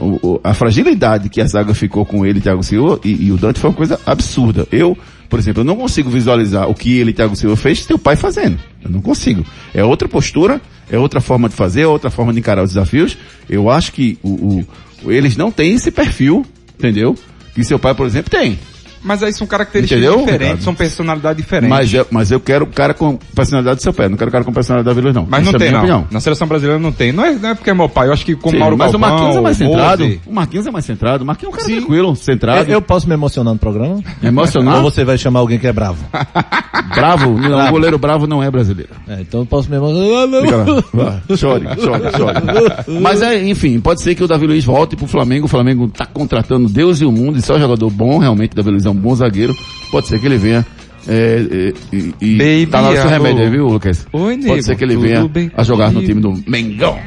O- o- a fragilidade que a zaga ficou com ele, Thiago Silva, e, e o Dante foi uma coisa absurda. Eu, por exemplo, eu não consigo visualizar o que ele, Thiago Silva, fez seu pai fazendo. Eu não consigo. É outra postura, é outra forma de fazer, é outra forma de encarar os desafios. Eu acho que o, o- eles não têm esse perfil, entendeu? Que seu pai, por exemplo, tem. Mas aí são características Entendeu, diferentes, Ricardo? são personalidades diferentes. Mas eu, mas eu quero o cara com personalidade do seu pé, não quero o cara com personalidade da Vila, não. Mas não Essa é a tem, não. opinião. Na seleção brasileira não tem. Não é, não é porque é meu pai, eu acho que com Sim, Mauro mas o Galvão, Marquinhos é mais centrado. Mose- O Marquinhos é mais centrado. O Marquinhos é um cara Sim. tranquilo, centrado. Eu, eu posso me emocionar no programa? Emocionar? Ou você vai chamar alguém que é bravo? Bravo? Não, o goleiro bravo não é brasileiro. É, então eu posso me emocionar. Vá, Chore, chore, chore. Mas é, enfim, pode ser que o Davi Luiz volte pro Flamengo. O Flamengo tá contratando Deus e o mundo, e só jogador bom, realmente. O Davi Luiz é um bom zagueiro. Pode ser que ele venha. É, é, e, e Baby, tá do seu remédio aí, viu, Lucas? Oi, nego, Pode ser que ele venha bem a jogar no time do Mengão.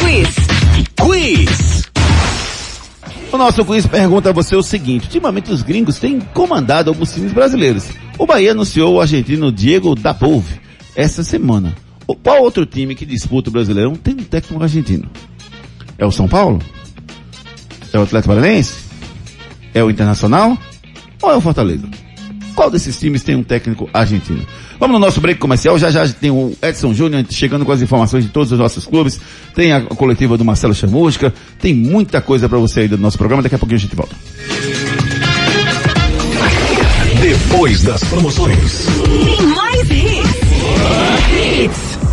Quiz. Quiz. O nosso quiz pergunta a você o seguinte: ultimamente os gringos têm comandado alguns times brasileiros. O Bahia anunciou o argentino Diego Dapolve essa semana. O- Qual outro time que disputa o Brasileirão tem um técnico argentino? É o São Paulo? É o Atlético Paranaense? É o Internacional? Ou é o Fortaleza? Qual desses times tem um técnico argentino? Vamos no nosso break comercial. Já já tem o Edson Júnior chegando com as informações de todos os nossos clubes. Tem a coletiva do Marcelo Chamusca. Tem muita coisa para você aí do nosso programa. Daqui a pouquinho a gente volta. Depois das promoções. Tem mais hits.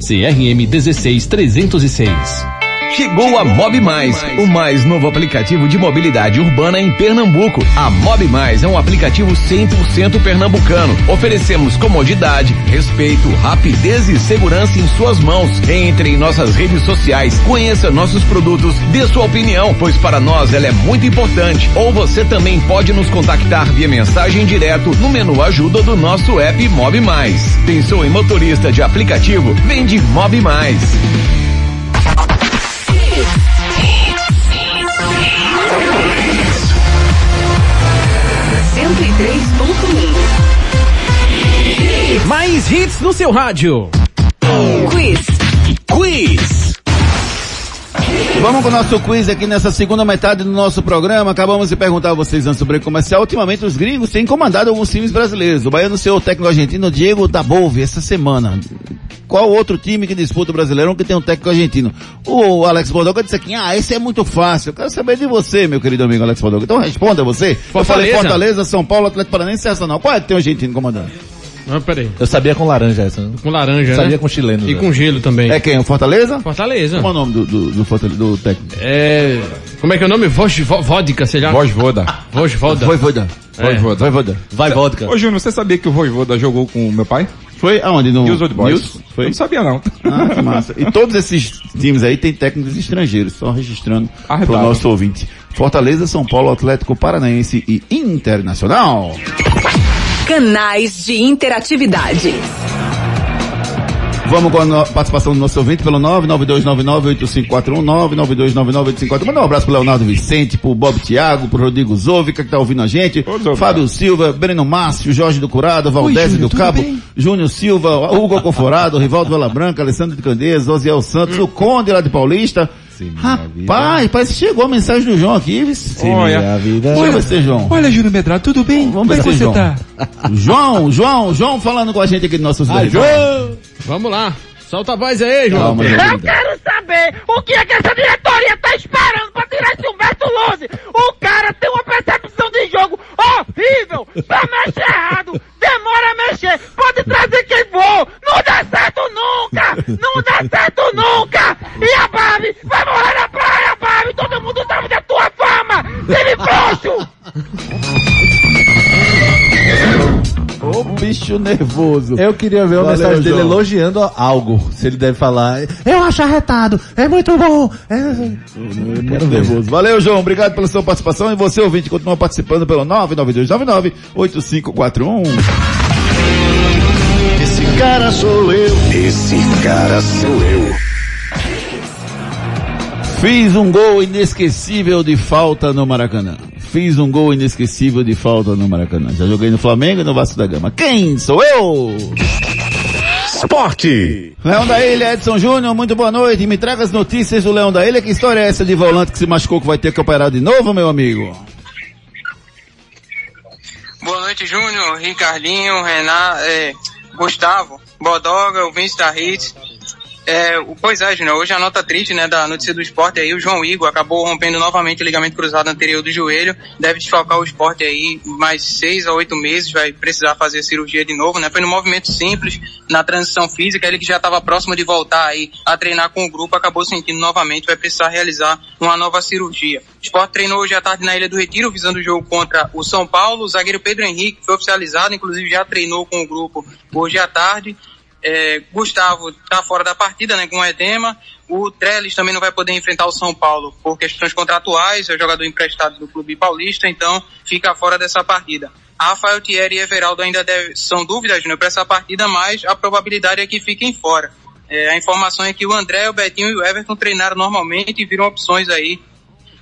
CRM 16306. Chegou a Mob Mais, o mais novo aplicativo de mobilidade urbana em Pernambuco. A Mob Mais é um aplicativo 100% pernambucano. Oferecemos comodidade, respeito, rapidez e segurança em suas mãos. Entre em nossas redes sociais, conheça nossos produtos, dê sua opinião, pois para nós ela é muito importante. Ou você também pode nos contactar via mensagem direto no menu ajuda do nosso app Mob Mais. Pensou em motorista de aplicativo? Vem de Mob Mais. Mais hits no seu rádio. Quiz. Quiz. Vamos com o nosso quiz aqui nessa segunda metade do nosso programa. Acabamos de perguntar a vocês antes do break comercial. Ultimamente os gringos têm comandado alguns times brasileiros. O baiano seu técnico argentino Diego Dabove essa semana. Qual outro time que disputa o Brasileirão que tem um técnico argentino? O Alex Bodoga disse aqui, ah, esse é muito fácil. Eu quero saber de você, meu querido amigo Alex Bodoga. Então responda você. Eu falei Fortaleza, São Paulo, Atlético Paranaense e Arsenal. Qual é que tem um argentino comandando? Ah, peraí. Eu sabia com laranja essa. Né? Com laranja, Sabia né? com chileno. E né? com gelo também. É quem? O Fortaleza? Fortaleza. Qual é o nome do, do, do, Fortale- do técnico? É. Como é que é o nome? Vos, vo- vodka, sei lá. Vojvoda. Vosvoda. Voivoda. É. Voivoda. Voivoda. Vai vodka. Ô Júnior, você sabia que o Voivoda jogou com o meu pai? Foi aonde? No E os Old Boys? News? Eu Foi? não sabia não. Ah, que massa. E todos esses times aí têm técnicos estrangeiros, só registrando para o nosso ouvinte. Fortaleza, São Paulo, Atlético Paranaense e Internacional. Canais de interatividade. Vamos com a participação do nosso ouvinte pelo 992998541, 992998541. Manda um abraço pro Leonardo Vicente, pro Bob Thiago, pro Rodrigo Zovica que tá ouvindo a gente, Fábio Silva, Breno Márcio, Jorge do Curado, Valdésio do Cabo, Júnior Silva, Hugo Conforado, Rivaldo Vela Branca, Alessandro de Candeias, Osiel Santos, o Conde lá de Paulista. Rapaz, parece que chegou a mensagem do João aqui. vice. Olha, a vida. Se é João. Olha, Júnior Medrado, tudo bem? Vamos ver Como é que é você João. tá? João, João, João falando com a gente aqui do nosso Ah, João! Vamos lá. Solta a voz aí, João. Calma. Eu quero saber o que é que essa diretoria tá esperando pra tirar esse Humberto Lose. O cara tem uma percepção jogo horrível, só mexe errado, demora a mexer, pode trazer quem for, não dá certo nunca, não dá certo nunca. E a Barbie? Vai morrer na praia, Barbie, todo mundo sabe da tua fama, ele frouxo. Ô bicho nervoso. Eu queria ver uma Valeu, mensagem dele João. elogiando algo. Se ele deve falar. Eu acho arretado. É muito bom. É... Muito nervoso. Valeu, João. Obrigado pela sua participação. E você, ouvinte, continua participando pelo 99299-8541. Esse cara sou eu. Esse cara sou eu. Fiz um gol inesquecível de falta no Maracanã. Fiz um gol inesquecível de falta no Maracanã. Já joguei no Flamengo e no Vasco da Gama. Quem sou eu? Esporte. Leão da Ilha, Edson Júnior, muito boa noite. Me traga as notícias do Leão da Ilha. Que história é essa de volante que se machucou que vai ter que operar de novo, meu amigo? Boa noite, Júnior, Ricardinho, Renato, é, Gustavo, Bodoga, o Vince da Hits. É, pois é, Júnior, hoje a nota triste, né, da notícia do esporte aí, o João Igor acabou rompendo novamente o ligamento cruzado anterior do joelho, deve desfalcar o esporte aí mais seis a oito meses, vai precisar fazer a cirurgia de novo, né, foi no movimento simples, na transição física, ele que já estava próximo de voltar aí a treinar com o grupo, acabou sentindo novamente, vai precisar realizar uma nova cirurgia. O esporte treinou hoje à tarde na Ilha do Retiro, visando o jogo contra o São Paulo, o zagueiro Pedro Henrique foi oficializado, inclusive já treinou com o grupo hoje à tarde, é, Gustavo está fora da partida, né, com edema. O Trellis também não vai poder enfrentar o São Paulo por questões contratuais, é jogador emprestado do clube paulista, então fica fora dessa partida. Rafael Thierry e Everaldo ainda deve- são dúvidas, Júnior, para essa partida, mas a probabilidade é que fiquem fora. É, a informação é que o André, o Betinho e o Everton treinaram normalmente e viram opções aí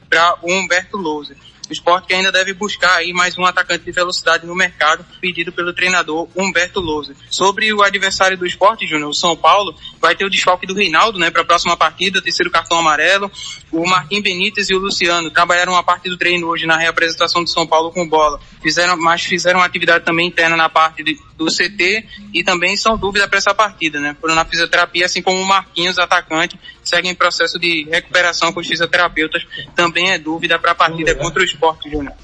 para o Humberto Louser. O esporte que ainda deve buscar aí mais um atacante de velocidade no mercado, pedido pelo treinador Humberto Louser. Sobre o adversário do esporte, Júnior, o São Paulo, vai ter o desfalque do Reinaldo, né, para a próxima partida, terceiro cartão amarelo. O Marquinhos Benítez e o Luciano trabalharam uma parte do treino hoje na reapresentação do São Paulo com bola. Fizeram, mas fizeram atividade também interna na parte de- do CT e também são dúvida para essa partida, né? Foram na fisioterapia, assim como o Marquinhos, atacante, segue em processo de recuperação com os fisioterapeutas. Também é dúvida para a partida contra o esporte, Júnior.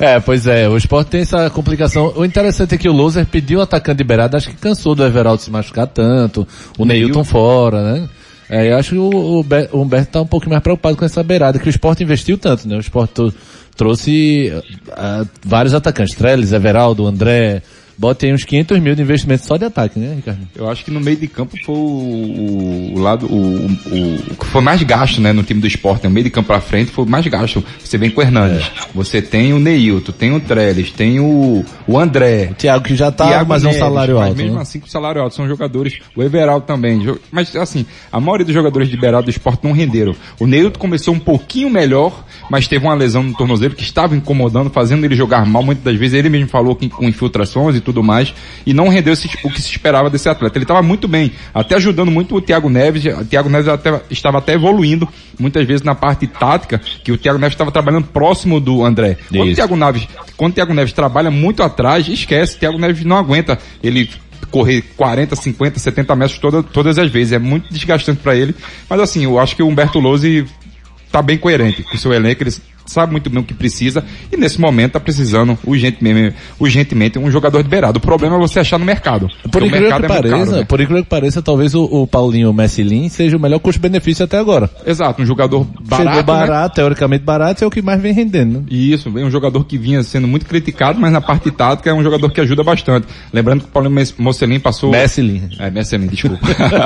É, pois é, o esporte tem essa complicação. O interessante é que o Loser pediu o atacante de beirada, acho que cansou do Everaldo se machucar tanto, o Neilton fora, né? É, eu acho que o, o, Be- o Humberto tá um pouco mais preocupado com essa beirada, que o esporte investiu tanto, né? O esporte trouxe ah, vários atacantes, Trellis, Everaldo, André, bota aí uns 500 mil de investimento só de ataque, né, Ricardo? Eu acho que no meio de campo foi o, o lado, o, o, o que foi mais gasto, né, no time do esporte. No meio de campo pra frente foi mais gasto. Você vem com o Hernandes. É. Você tem o Neilton, tem o Trellis, tem o, o André. O Thiago que já tá, mas é um salário mas alto, mesmo né? assim com salário alto. São jogadores, o Everaldo também. Mas assim, a maioria dos jogadores de beirada do esporte não renderam. O Neilton começou um pouquinho melhor, mas teve uma lesão no tornozelo que estava incomodando, fazendo ele jogar mal. Muitas das vezes ele mesmo falou que com infiltrações e tudo mais, e não rendeu esse- o que se esperava desse atleta. Ele estava muito bem, até ajudando muito o Thiago Neves. O Thiago Neves até- estava até evoluindo, muitas vezes na parte tática, que o Thiago Neves estava trabalhando próximo do André. Quando o. Thiago Neves, quando o Thiago Neves trabalha muito atrás, esquece, o Thiago Neves não aguenta ele correr 40, 50, 70 metros toda, todas as vezes. É muito desgastante para ele. Mas assim, eu acho que o Humberto Lose tá bem coerente com o seu elenco, ele sabe muito bem o que precisa e nesse momento tá precisando urgentemente, urgentemente um jogador de beirada. O problema é você achar no mercado. Por incrível que é pareça, caro, né? por incrível que pareça, talvez o, o Paulinho Messilin seja o melhor custo-benefício até agora. Exato, um jogador barato, Chegou né? barato, teoricamente barato, é o que mais vem rendendo. né? Isso, é um jogador que vinha sendo muito criticado, mas na parte tática é um jogador que ajuda bastante. Lembrando que o Paulinho Mes- Mocelin passou... Messilin. É, Messelin, desculpa.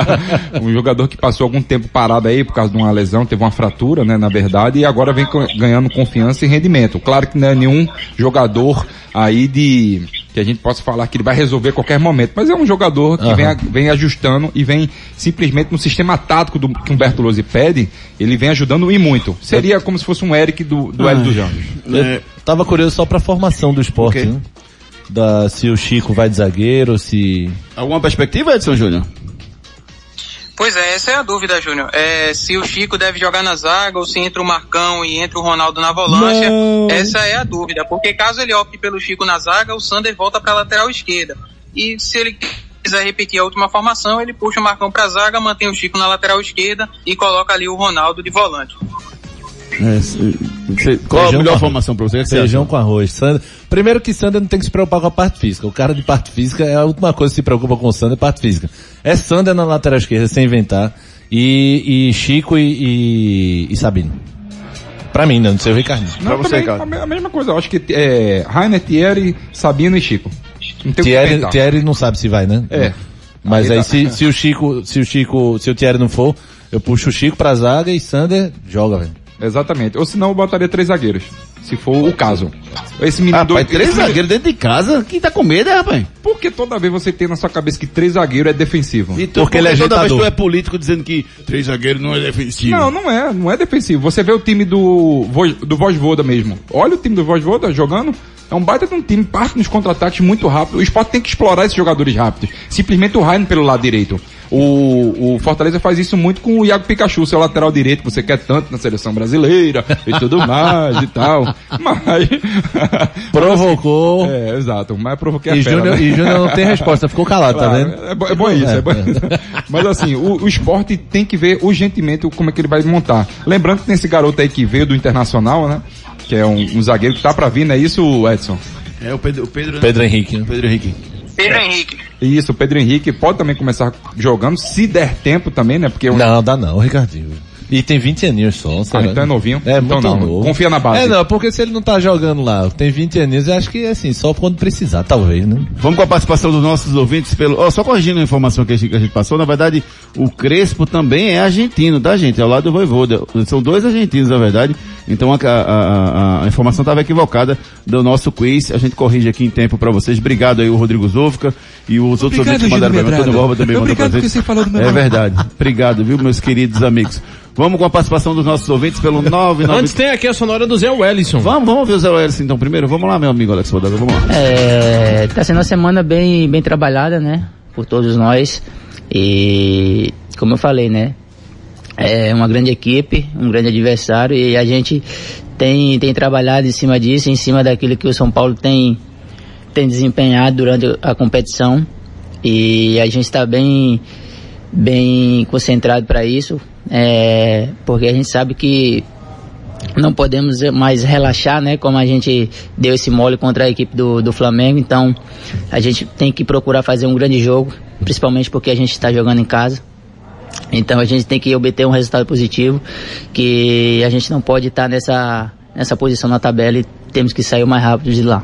um jogador que passou algum tempo parado aí por causa de uma lesão, teve uma fratura, né, na verdade, e agora vem ganhando confiança e rendimento. Claro que não é nenhum jogador aí de que a gente possa falar que ele vai resolver a qualquer momento, mas é um jogador que Aham. vem, a- vem ajustando e vem simplesmente no sistema tático do, que Humberto Lose pede, ele vem ajudando e muito. Seria como se fosse um Eric do, do Hélio dos Anjos. Eu tava curioso só pra formação do esporte, Ok. né? Da, se o Chico vai de zagueiro, se... Alguma perspectiva, Edson Júnior? Pois é, essa é a dúvida, Júnior. É, se o Chico deve jogar na zaga ou se entra o Marcão e entra o Ronaldo na volância. Não. Essa é a dúvida. Porque caso ele opte pelo Chico na zaga, o Sander volta para a lateral esquerda. E se ele quiser repetir a última formação, ele puxa o Marcão para a zaga, mantém o Chico na lateral esquerda e coloca ali o Ronaldo de volante. É, se- se- qual a melhor formação pra você? O que você Feijão com arroz. Sander- Primeiro que Sander não tem que se preocupar com a parte física. O cara de parte física é a última coisa que se preocupa com o Sander, parte física. É Sander na lateral esquerda, sem inventar. E, e Chico e, e, e Sabino. Pra mim, né? não sei o Ricardo. Não, também, a, me- a mesma coisa, eu acho que é, Rainer, Thierry, Sabino e Chico. Não tem Thierry. Thierry não sabe se vai, né? É. Mas Aí aí, tá. se, se o Chico, se o Chico, se o Thierry não for, eu puxo o Chico pra zaga e Sander joga, velho. Exatamente. Ou senão eu botaria três zagueiros. Se for o caso. Esse menino Rapaz, doido- três esse menino- zagueiros dentro de casa, quem tá com medo, é, rapaz? Porque toda vez você tem na sua cabeça que três zagueiros é defensivo. Então, Porque ele é toda vez ajeitador. tu é político dizendo que três zagueiros não é defensivo. Não, não é, não é defensivo. Você vê o time do, do Vojvoda mesmo. Olha o time do Vojvoda jogando. É um baita de um time, parte nos contra-ataques muito rápido. O Sport tem que explorar esses jogadores rápidos. Simplesmente o Rainer pelo lado direito. O, o Fortaleza faz isso muito com o Iago Pikachu, seu lateral direito, que você quer tanto na seleção brasileira e tudo mais e tal. Mas. Provocou. É, exato. Mas provoquei a E fera, Júnior né? e Júnior não tem resposta, ficou calado, tá Claro, vendo? É, bo- é bom isso, é, bom isso. Mas assim, o, o esporte tem que ver urgentemente como é que ele vai montar. Lembrando que tem esse garoto aí que veio do Internacional, né? Que é um, um zagueiro que tá pra vir, não é isso, Edson? É o Pedro, o Pedro, Pedro Henrique. né? Pedro Henrique. Pedro Henrique. Isso, o Pedro Henrique pode também começar jogando, se der tempo também, né? Porque Não, dá não, Ricardinho. E tem 20 aninhos só. Ah, sabe? então é novinho? É, Então muito não, novo. confia na base. É, não, porque se ele não tá jogando lá, tem 20 aninhos, eu acho que assim, só quando precisar, talvez, né? Vamos com a participação dos nossos ouvintes pelo. ó, só corrigindo a informação que a, gente, que a gente passou, na verdade, o Crespo também é argentino, tá, gente? É ao lado do Voivoda. São dois argentinos, na verdade. Então a, a- a- a informação estava equivocada do nosso quiz. A gente corrige aqui em tempo para vocês. Obrigado aí, o Rodrigo Zofka e os outros Obrigado, ouvintes que mandaram para mim. Antônio. Borba também mandou Obrigado pra gente. você falou do meu É verdade. Obrigado, viu, meus queridos amigos. Vamos com a participação dos nossos ouvintes pelo 99. Antes tem aqui a sonora do Zé Wellison. Vamos, vamos ver o Zé Wellison então primeiro. Vamos lá, meu amigo Alex Bodaga, vamos lá. É, tá sendo uma semana bem, bem trabalhada, né? Por todos nós. E, como eu falei, né? É uma grande equipe, um grande adversário e a gente tem, tem trabalhado em cima disso, em cima daquilo que o São Paulo tem, tem desempenhado durante a competição. E a gente está bem, bem concentrado para isso, é, porque a gente sabe que não podemos mais relaxar, né? Como a gente deu esse mole contra a equipe do, do Flamengo. Então, a gente tem que procurar fazer um grande jogo, principalmente porque a gente está jogando em casa. Então, a gente tem que obter um resultado positivo, que a gente não pode estar nessa, nessa posição na tabela e temos que sair o mais rápido de lá.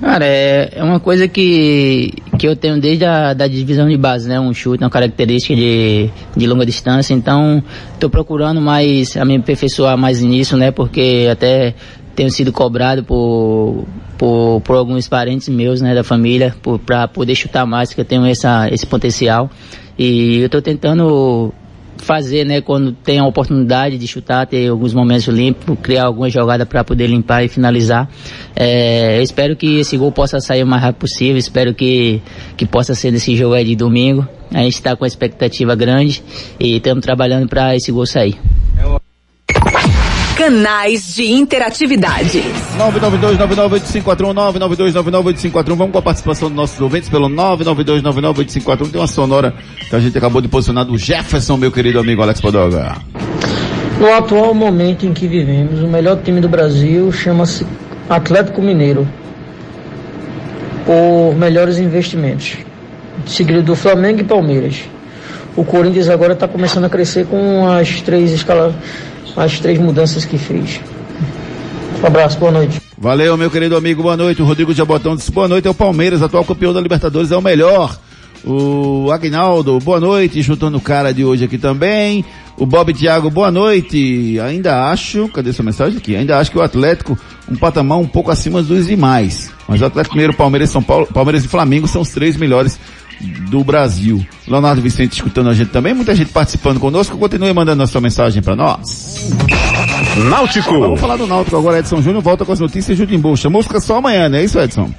Cara, é, é uma coisa que, que eu tenho desde a da divisão de base, né? Um chute, uma característica de, de longa distância. Então, estou procurando mais, a me aperfeiçoar mais nisso, né? Porque até tenho sido cobrado por, por, por alguns parentes meus, né? Da família, para poder chutar mais, que eu tenho essa, esse potencial. E eu estou tentando fazer, né, quando tem a oportunidade de chutar, ter alguns momentos limpos, criar alguma jogada para poder limpar e finalizar. É, eu espero que esse gol possa sair o mais rápido possível, espero que, que possa ser nesse jogo aí de domingo. A gente está com a expectativa grande e estamos trabalhando para esse gol sair. Canais de interatividade. 992998541, 992998541. Vamos com a participação dos nossos ouvintes pelo 992998541. Tem uma sonora que a gente acabou de posicionar do Jefferson, meu querido amigo Alex Podoga. No atual momento em que vivemos, o melhor time do Brasil chama-se Atlético Mineiro, por melhores investimentos, seguido do Flamengo e Palmeiras. O Corinthians agora está começando a crescer com as três escala, as três mudanças que fez. Um abraço, boa noite. Valeu, meu querido amigo, boa noite. O Rodrigo Jabotão disse, boa noite, é o Palmeiras, atual campeão da Libertadores, é o melhor. O Agnaldo, boa noite, chutando o cara de hoje aqui também. O Bob Thiago, boa noite. Ainda acho, cadê sua mensagem aqui? Ainda acho que o Atlético, um patamar um pouco acima dos demais. Mas o Atlético Mineiro, Palmeiras, São Paulo, Palmeiras e Flamengo são os três melhores do Brasil. Leonardo Vicente escutando a gente também, muita gente participando conosco. Continue mandando a sua mensagem para nós. Náutico. Vamos falar do Náutico agora. Edson Júnior volta com as notícias de Judimbu. Música só amanhã, não é isso, Edson?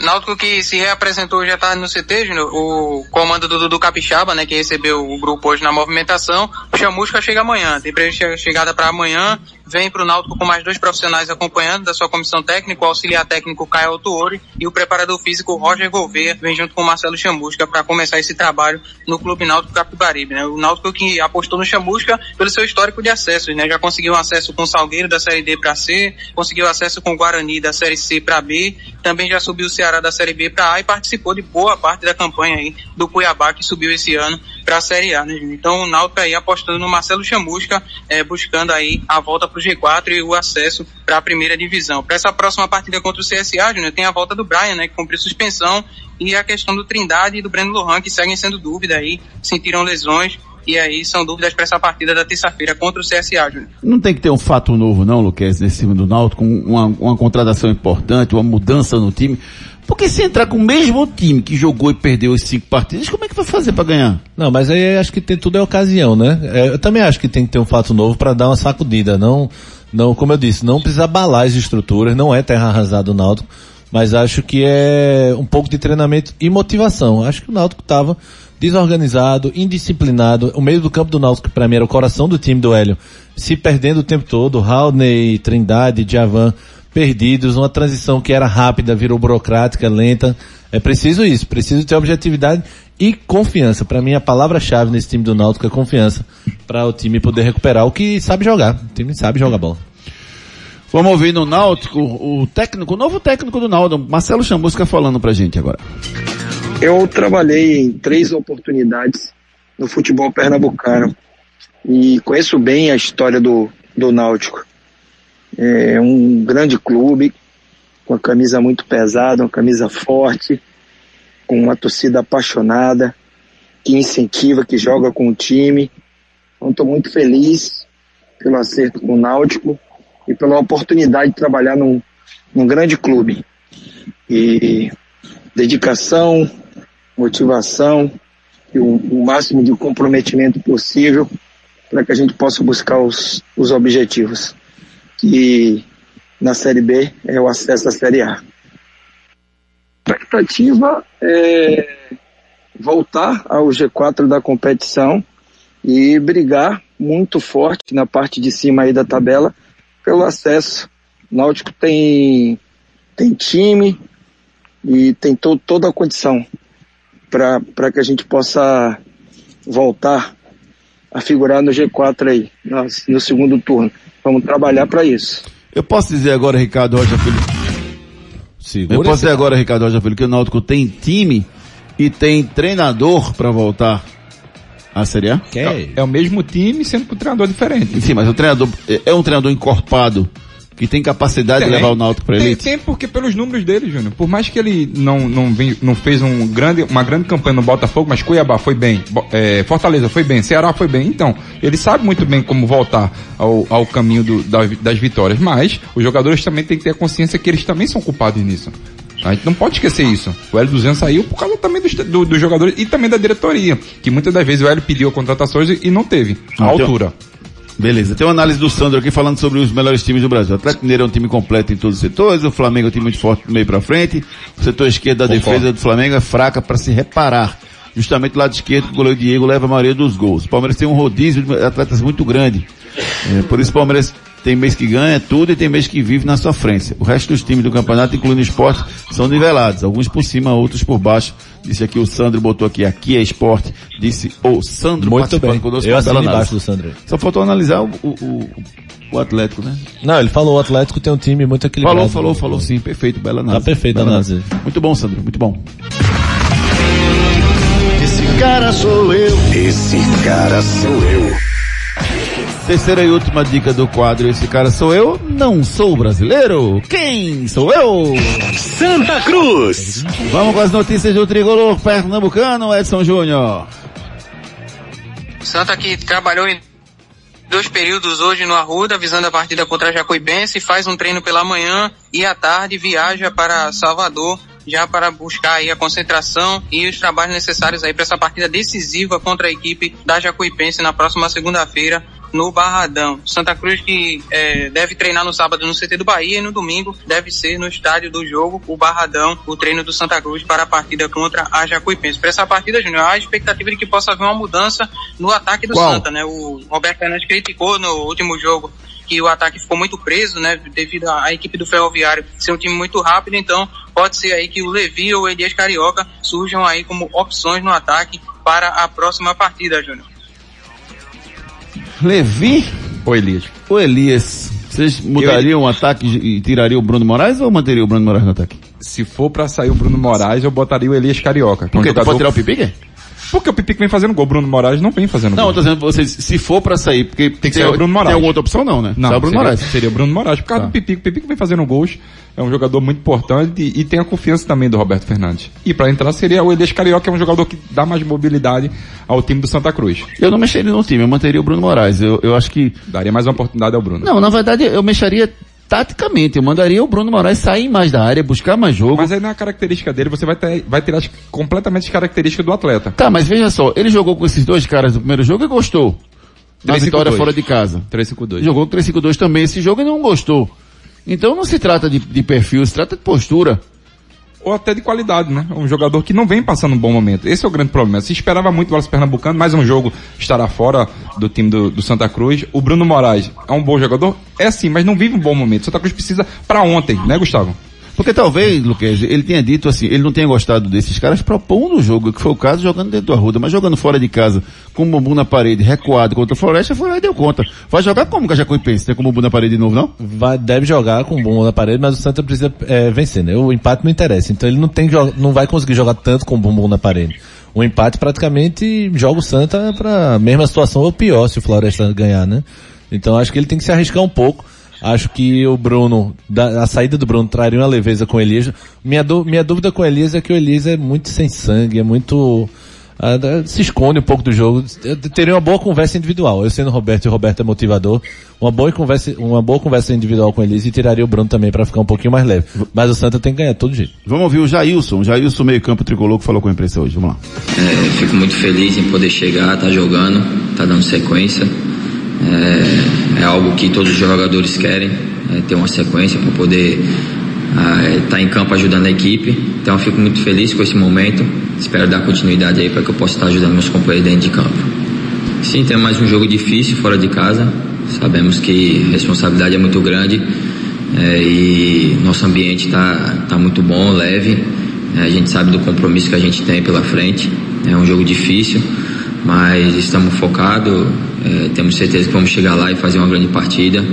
Náutico que se reapresentou já tá no CT, Júnior, o comando do Dudu Capixaba, né, que recebeu o grupo hoje na movimentação. O Chamusca chega amanhã, tem chegada para amanhã. Vem para o Náutico com mais dois profissionais acompanhando da sua comissão técnica, o auxiliar técnico Caio Autuori e o preparador físico Roger Gouveia, vem junto com o Marcelo Chamusca para começar esse trabalho no Clube Náutico Capibaribe, né? O Náutico que apostou no Chamusca pelo seu histórico de acessos, né? Já conseguiu acesso com o Salgueiro da Série D para C, conseguiu acesso com o Guarani da Série C para B, também já subiu o Ceará da Série B para A e participou de boa parte da campanha aí do Cuiabá que subiu esse ano para a Série A, né? Então o Náutico aí apostando no Marcelo Chamusca, eh, buscando aí a volta para o G4 e o acesso para a primeira divisão. Para essa próxima partida contra o CSA, Júnior, tem a volta do Brian, né, que cumpriu suspensão, e a questão do Trindade e do Breno Lohan, que seguem sendo dúvida aí, sentiram lesões, e aí são dúvidas para essa partida da terça-feira contra o CSA, Júnior. Não tem que ter um fato novo, não, Luquez, nesse time do Náutico, com uma, uma contratação importante, uma mudança no time. Porque se entrar com o mesmo time que jogou e perdeu as cinco partidas, como é que vai fazer para ganhar? Não, mas aí acho que tem tudo é ocasião, né? É, eu também acho que tem que ter um fato novo para dar uma sacudida, não, não, como eu disse, não precisa abalar as estruturas, não é terra arrasada o Náutico. mas acho que é um pouco de treinamento e motivação. Acho que o Náutico estava desorganizado, indisciplinado. O meio do campo do Náutico, para mim, era o coração do time do Hélio, se perdendo o tempo todo. Haldney, Trindade, Djavan perdidos, uma transição que era rápida, virou burocrática, lenta. É preciso isso, preciso ter objetividade e confiança. Para mim, a palavra-chave nesse time do Náutico é confiança, para o time poder recuperar o que sabe jogar. O time sabe jogar bola. Vamos ouvir no Náutico o técnico, o novo técnico do Náutico, Marcelo Chamusca falando pra gente agora. Eu trabalhei em três oportunidades no futebol pernambucano e conheço bem a história do, do Náutico. É um grande clube, com a camisa muito pesada, uma camisa forte, com uma torcida apaixonada, que incentiva, que joga com o time. Então estou muito feliz pelo acerto com o Náutico e pela oportunidade de trabalhar num, num grande clube. E dedicação, motivação e o, o máximo de comprometimento possível para que a gente possa buscar os, os objetivos. Que na Série B é o acesso à Série A. A expectativa é voltar ao G4 da competição e brigar muito forte na parte de cima aí da tabela pelo acesso. O Náutico tem, tem time e tem to, toda a condição para que a gente possa voltar a figurar no G4 aí, no, no segundo turno. Vamos trabalhar para isso. Eu posso dizer agora, Ricardo Rocha Filho. Segura Eu posso dizer agora, Ricardo Rocha Filho, que o Náutico tem time e tem treinador para voltar à Série A? É, é o mesmo time, sendo com um treinador diferente. Sim, mas o treinador é- é um treinador encorpado que tem capacidade de Tem. levar o Náutico para Tem, elite. tem porque pelos números dele, Júnior. Por mais que ele não, não, vem, não fez um grande, uma grande campanha no Botafogo, mas Cuiabá foi bem, é, Fortaleza foi bem, Ceará foi bem. Então, ele sabe muito bem como voltar ao, ao caminho do- da- das vitórias. Mas os jogadores também têm que ter a consciência que eles também são culpados nisso. A gente não pode esquecer isso. O Hélio 200 saiu por causa também dos, do- dos jogadores e também da diretoria. Que muitas das vezes o Hélio pediu contratações e, e não teve a altura. Beleza, tem uma análise do Sandro aqui falando sobre os melhores times do Brasil. O Atlético Mineiro é um time completo em todos os setores, o Flamengo é um time muito forte do meio para frente, o setor esquerdo da Concordo. defesa do Flamengo é fraca para se reparar. Justamente o lado esquerdo, o goleiro Diego leva a maioria dos gols. O Palmeiras tem um rodízio de atletas muito grande. É, por isso o Palmeiras tem mês que ganha tudo e tem mês que vive na sofrência. O resto dos times do campeonato, incluindo o esporte, são nivelados. Alguns por cima, outros por baixo. Disse aqui o Sandro, botou aqui, aqui é esporte. Disse o Sandro Muito participando bem. conosco Eu assino embaixo análise. do Sandro. Só faltou analisar o, o, o, o Atlético, né? Não, ele falou, o Atlético tem um time muito equilibrado. Falou, falou, falou sim, perfeito, bela análise. Tá perfeito a Bela análise. Muito bom, Sandro, muito bom. Esse cara sou eu. Esse cara sou eu. Terceira e última dica do quadro, esse cara sou eu, não sou brasileiro. Quem sou eu? Santa Cruz. Vamos com as notícias do tricolor pernambucano, Edson Júnior. Santa que trabalhou em dois períodos hoje no Arruda, visando a partida contra a Jacuipense, faz um treino pela manhã e à tarde viaja para Salvador já para buscar aí a concentração e os trabalhos necessários aí para essa partida decisiva contra a equipe da Jacuipense na próxima segunda-feira no Barradão. Santa Cruz que eh, deve treinar no sábado no CT do Bahia e no domingo deve ser no estádio do jogo, o Barradão, o treino do Santa Cruz para a partida contra a Jacuipense. Para essa partida, Júnior, há a expectativa de que possa haver uma mudança no ataque do Qual? Santa, né? O Roberto Fernandes criticou no último jogo que o ataque ficou muito preso, né? Devido à à equipe do Ferroviário ser um time muito rápido, então pode ser aí que o Levi ou o Elias Carioca surjam aí como opções no ataque para a próxima partida, Júnior. Levi ou Elias? Ou Elias. Vocês mudariam o ataque e tirariam o Bruno Moraes ou manteriam o Bruno Moraes no ataque? Se for pra sair o Bruno Moraes, eu botaria o Elias Carioca. que é um quê? Tu jogador- pode tirar o Pipique? Porque o Pipique vem fazendo gol, o Bruno Moraes não vem fazendo Não, eu gol. tô dizendo vocês, se for pra sair, porque Tem que ser o Bruno Moraes. Tem alguma outra opção não, né? Não, Só o Bruno seria, Moraes. seria o Bruno Moraes, por causa Tá. do Pipico. O Pipico vem fazendo gols, é um jogador muito importante e, e tem a confiança também do Roberto Fernandes. E pra entrar seria o Elias Carioca, que é um jogador que dá mais mobilidade ao time do Santa Cruz. Eu não mexeria no time, eu manteria o Bruno Moraes. Eu, eu acho que... Daria mais uma oportunidade ao Bruno. Não, na verdade eu mexeria taticamente. Eu mandaria o Bruno Moraes sair mais da área, buscar mais jogo. Mas aí na característica dele, você vai, ter, vai tirar completamente as características do atleta. Tá, mas veja só, ele jogou com esses dois caras no primeiro jogo e gostou. Na 3-5-2. vitória fora de casa. 3-5-2. Jogou com 3-5-2 também esse jogo e não gostou. Então não se trata de, de perfil, se trata de postura. Ou até de qualidade, né? Um jogador que não vem passando um bom momento. Esse é o grande problema. Se esperava muito o Wallace Pernambucano, mais um jogo estará fora do time do, do Santa Cruz. O Bruno Moraes é um bom jogador? É sim, mas não vive um bom momento. Santa Cruz precisa para ontem, né, Gustavo? Porque talvez, Luquez, ele tenha dito assim, ele não tenha gostado desses caras propondo o jogo, que foi o caso jogando dentro do Arruda, mas jogando fora de casa, com o bumbum na parede, recuado contra o Floresta, foi lá e deu conta. Vai jogar como que a Jacuipense? Tem com o bumbum na parede de novo, não? Vai, deve jogar com o bumbum na parede, mas o Santa precisa é, vencer, né? O empate não interessa. Então ele não tem não vai conseguir jogar tanto com o bumbum na parede. O empate praticamente joga o Santa para a mesma situação ou pior se o Floresta ganhar, né? Então acho que ele tem que se arriscar um pouco. Acho que o Bruno, da, a saída do Bruno traria uma leveza com o Elias. Minha, minha dúvida com o Elias é que o Elias é muito sem sangue, é muito, uh, se esconde um pouco do jogo. Eu teria uma boa conversa individual. Eu sendo Roberto e o Roberto é motivador, uma boa conversa, uma boa conversa individual com o Elias e tiraria o Bruno também para ficar um pouquinho mais leve. Mas o Santa tem que ganhar todo jeito. Vamos ouvir o Jailson, o Jailson meio campo tricolor que falou com a imprensa hoje. Vamos lá. É, fico muito feliz em poder chegar, tá jogando, tá dando sequência. É, é algo que todos os jogadores querem, é, ter uma sequência para poder estar tá em campo ajudando a equipe. Então eu fico muito feliz com esse momento. Espero dar continuidade aí para que eu possa estar ajudando meus companheiros dentro de campo. Sim, tem mais um jogo difícil fora de casa. Sabemos que a responsabilidade é muito grande é, e nosso ambiente está tá muito bom, leve. É, a gente sabe do compromisso que a gente tem pela frente. É um jogo difícil, mas estamos focados é, temos certeza que vamos chegar lá e fazer uma grande partida.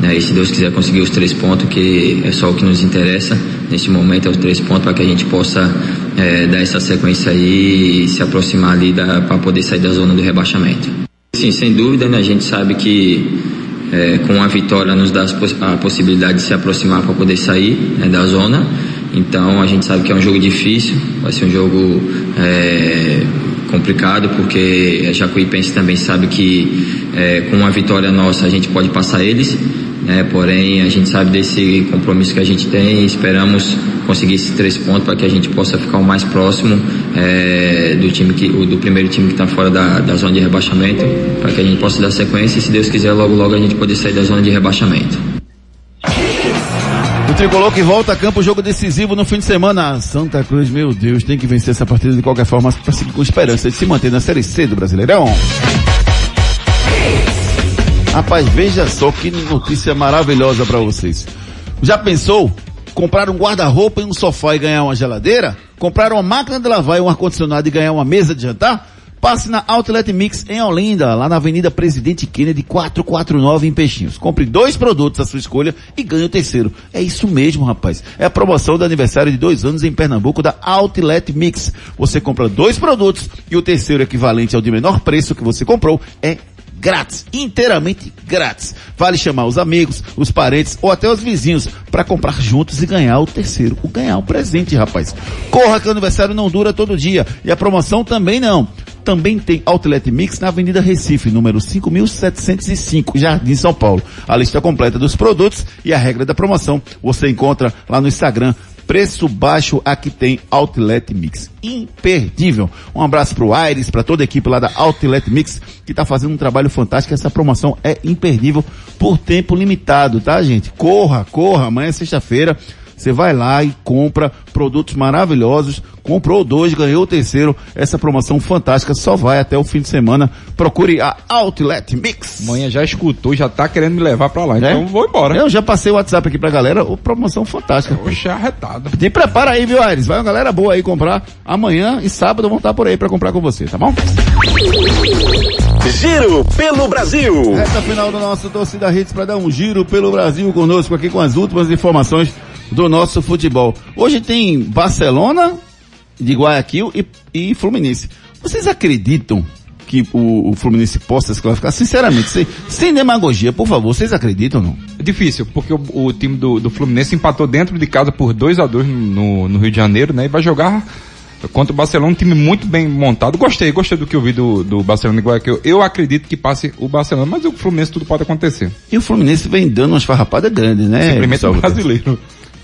Né, e se Deus quiser conseguir os três pontos, que é só o que nos interessa neste momento, é os três pontos para que a gente possa é, dar essa sequência aí e se aproximar ali para poder sair da zona do rebaixamento. Sim, sem dúvida, né, a gente sabe que é, com a vitória nos dá a possibilidade de se aproximar para poder sair né, da zona. Então a gente sabe que é um jogo difícil, vai ser um jogo é, complicado porque a Jacuipense também sabe que é, com uma vitória nossa a gente pode passar eles, né? porém a gente sabe desse compromisso que a gente tem e esperamos conseguir esses três pontos para que a gente possa ficar o mais próximo é, do time que do primeiro time que está fora da, da zona de rebaixamento para que a gente possa dar sequência e se Deus quiser logo logo a gente poder sair da zona de rebaixamento. Tricolor que volta a campo, jogo decisivo no fim de semana. Santa Cruz, meu Deus, tem que vencer essa partida de qualquer forma para seguir com esperança de se manter na Série C do Brasileirão. Rapaz, veja só que notícia maravilhosa para vocês. Já pensou? Comprar um guarda-roupa e um sofá e ganhar uma geladeira? Comprar uma máquina de lavar e um ar-condicionado e ganhar uma mesa de jantar? Passe na Outlet Mix em Olinda, lá na Avenida Presidente Kennedy 449 em Peixinhos. Compre dois produtos à sua escolha e ganhe o terceiro. É isso mesmo, rapaz. É a promoção do aniversário de dois anos em Pernambuco da Outlet Mix. Você compra dois produtos e o terceiro equivalente ao de menor preço que você comprou é grátis, inteiramente grátis. Vale chamar os amigos, os parentes ou até os vizinhos para comprar juntos e ganhar o terceiro, o ganhar o presente, rapaz. Corra que o aniversário não dura todo dia e a promoção também não. Também tem Outlet Mix na Avenida Recife, número 5705, Jardim São Paulo. A lista completa dos produtos e a regra da promoção você encontra lá no Instagram Preço baixo aqui tem Outlet Mix. Imperdível. Um abraço pro Aires, para toda a equipe lá da Outlet Mix, que tá fazendo um trabalho fantástico. Essa promoção é imperdível por tempo limitado, tá, gente? Corra, corra. Amanhã é sexta-feira. Você vai lá e compra produtos maravilhosos. Comprou dois, ganhou o terceiro. Essa promoção fantástica só vai até o fim de semana. Procure a Outlet Mix. Manhã já escutou, já tá querendo me levar pra lá. Então É? vou embora. Eu já passei o WhatsApp aqui pra galera. Ô, promoção fantástica. Oxe, arretado. Te prepara aí, viu, Aires? Vai uma galera boa aí comprar. Amanhã e sábado vão estar por aí pra comprar com você, tá bom? Giro pelo Brasil. Reta final do nosso Torcida Hits para dar um giro pelo Brasil conosco aqui com as últimas informações do nosso futebol. Hoje tem Barcelona de Guayaquil e, e Fluminense. Vocês acreditam que o, o Fluminense possa se classificar? Sinceramente, sem, sem demagogia, por favor, vocês acreditam ou não? É difícil, porque o, o time do, do Fluminense empatou dentro de casa por 2 a 2 no, no Rio de Janeiro, né? E vai jogar contra o Barcelona, um time muito bem montado. Gostei, gostei do que eu vi do, do Barcelona e Guayaquil. Eu acredito que passe o Barcelona, mas o Fluminense tudo pode acontecer. E o Fluminense vem dando umas farrapadas grandes, né? Simplesmente o Gustavo? brasileiro.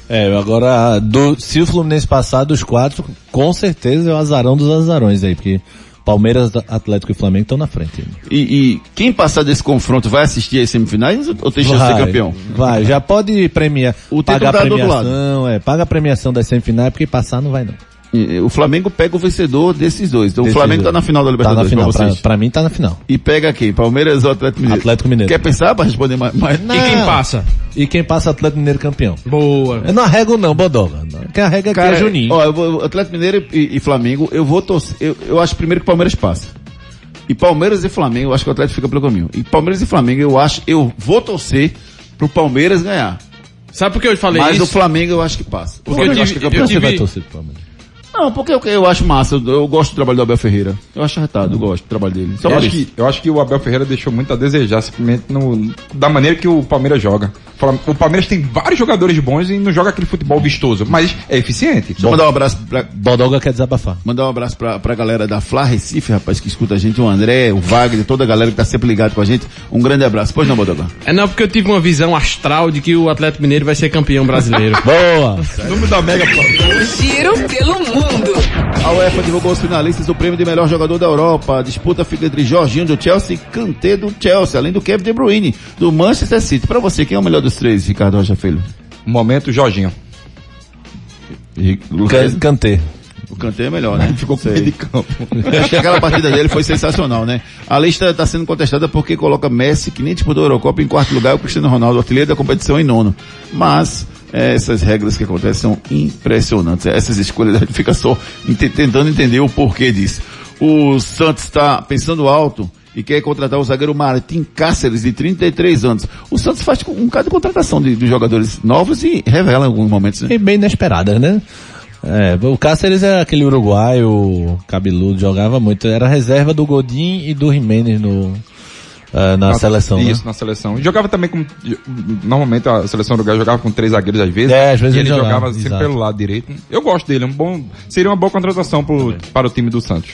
É, agora, do- se o Fluminense passar dos quatro, com certeza é o azarão dos azarões aí, porque Palmeiras, Atlético e Flamengo estão na frente. E, e quem passar desse confronto vai assistir as semifinais ou tem chance de ser campeão? Vai, já pode premiar, O pagar a tá do outro premiação, é, paga a premiação das semifinais, porque passar não vai não. E, O Flamengo pega o vencedor desses dois. Então o Flamengo tá na final da Tá Libertadores na final, pra vocês. pra, pra mim tá na final. E pega quem? Palmeiras ou Atlético Mineiro? Atlético Mineiro. Quer pensar pra responder mais? mais... Não. E quem passa Atlético Mineiro campeão. Boa. Eu não arrego não, Bodoga. Quem arrega aqui Cara, é Juninho. Ó, eu vou, Atlético Mineiro e, e Flamengo, eu vou torcer. Eu, eu acho primeiro que o Palmeiras passa. E Palmeiras e Flamengo, eu acho que o Atlético fica pelo caminho. E Palmeiras e Flamengo, eu acho, eu vou torcer pro Palmeiras ganhar. Sabe por que eu falei Mas isso? o Flamengo eu acho que passa. Porque eu tive- acho que é eu campeão. tive- Você vai torcer pro Palmeiras. Não, porque eu, eu acho massa. Eu, eu gosto do trabalho do Abel Ferreira. Eu acho arretado, eu gosto do trabalho dele. Só eu, acho isso. que, eu acho que o Abel Ferreira deixou muito a desejar, simplesmente no, da maneira que o Palmeiras joga. O Palmeiras tem vários jogadores bons e não joga aquele futebol vistoso, mas é eficiente. Deixa eu mandar um abraço pra, Bodoga quer desabafar. mandar um abraço pra, pra galera da Fla Recife, rapaz, que escuta a gente, o André, o Wagner, toda a galera que tá sempre ligado com a gente. Um grande abraço. Pois não, Bodogão? É não, porque eu tive uma visão astral de que o Atlético Mineiro vai ser campeão brasileiro. Boa! Número da Mega Giro pelo mundo. A UEFA divulgou os finalistas do prêmio de melhor jogador da Europa. A disputa fica entre Jorginho do Chelsea e Kanté do Chelsea, além do Kevin De Bruyne do Manchester City. Pra você, quem é o melhor dos três, Ricardo Rocha Filho? Momento, Jorginho. Lucas? Cantei. O Kanté é melhor, né? Ficou com meio de campo. Acho que aquela partida dele foi sensacional, né? A lista está sendo contestada porque coloca Messi, que nem disputou a Eurocopa, em quarto lugar, e o Cristiano Ronaldo, artilheiro da competição, em nono. Mas, eh, essas regras que acontecem são impressionantes. Essas escolhas, a gente fica só ente- tentando entender o porquê disso. O Santos está pensando alto e quer contratar o zagueiro Martim Cáceres, de 33 anos. O Santos faz um bocado de contratação de, de jogadores novos e revela em alguns momentos, né? E bem inesperadas, né? É, o Cáceres é aquele uruguaio cabeludo, jogava muito. Era reserva do Godin e do Jimenez no, ah, na seleção, né? Isso, na seleção. E jogava também com. Normalmente a seleção uruguaia jogava com três zagueiros às vezes. É, às vezes e ele jogava, jogava, sempre exato. pelo lado direito. Eu gosto dele, é um bom. Seria uma boa contratação pro, para o time do Santos.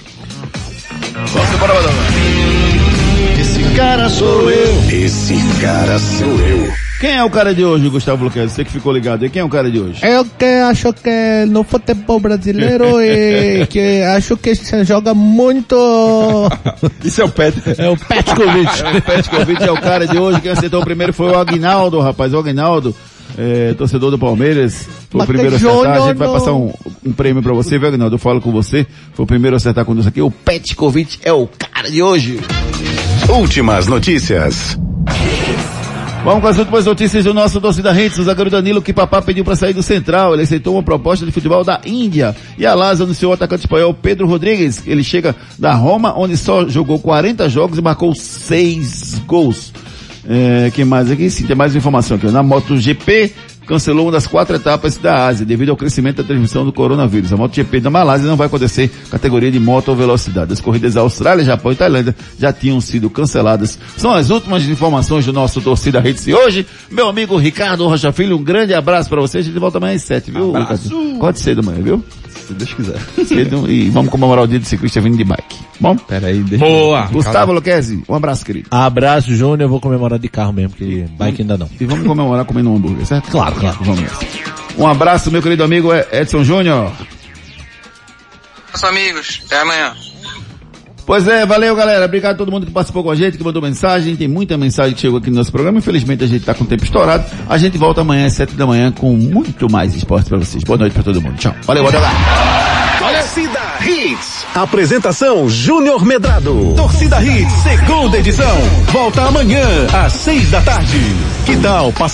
Esse cara sou eu. Esse cara sou eu. Quem é o cara de hoje, Gustavo Luquez? Você que ficou ligado aí, quem é o cara de hoje? Eu que acho que no futebol brasileiro e que acho que se joga muito. Isso é o Pet. É o Petkovic. É, o Petkovic é o cara de hoje. Quem acertou primeiro foi o Agnaldo, rapaz. O Agnaldo, é, torcedor do Palmeiras, foi o primeiro a acertar. A gente vai passar um, um prêmio pra você, viu, Agnaldo? Eu falo com você. Foi o primeiro a acertar conosco aqui. O Petkovic é o cara de hoje. Últimas notícias. Vamos com as últimas notícias do nosso torcida Hits. O zagueiro Danilo, que papá pediu para sair do Central. Ele aceitou uma proposta de futebol da Índia. E a Lasa anunciou o atacante espanhol Pedro Rodrigues. Ele chega da Roma, onde só jogou 40 jogos e marcou 6 gols. É, quem mais aqui? Sim, tem mais informação aqui. Na MotoGP, cancelou uma das quatro etapas da Ásia devido ao crescimento da transmissão do coronavírus. A MotoGP da Malásia não vai acontecer categoria de moto ou velocidade. As corridas da Austrália, Japão e Tailândia já tinham sido canceladas. São as últimas informações do nosso Torcida Redes de hoje. Meu amigo Ricardo Rocha Filho, um grande abraço para você. A gente volta amanhã às sete, viu? Abraço. Ricardo? Acorde cedo amanhã, viu? Se Deus quiser. Cedo, e vamos comemorar o dia do ciclista vindo de bike. Bom? Pera aí, deixa Boa. Gustavo Luquezzi, um abraço, querido. Abraço, Júnior. Eu vou comemorar de carro mesmo, porque bike ainda não. E vamos comemorar comendo um hambúrguer, certo? Claro, claro. Vamos nessa. Um abraço, meu querido amigo Edson Júnior. Meus amigos, até amanhã. Pois é, valeu galera. Obrigado a todo mundo que participou com a gente, que mandou mensagem. Tem muita mensagem que chegou aqui no nosso programa. Infelizmente a gente tá com o tempo estourado. A gente volta amanhã às sete da manhã com muito mais esporte para vocês. Boa noite para todo mundo. Tchau. Valeu, valeu. Torcida Hits. Apresentação Júnior Medrado. Torcida Hits, segunda edição. Volta amanhã, às seis da tarde. Que tal passar?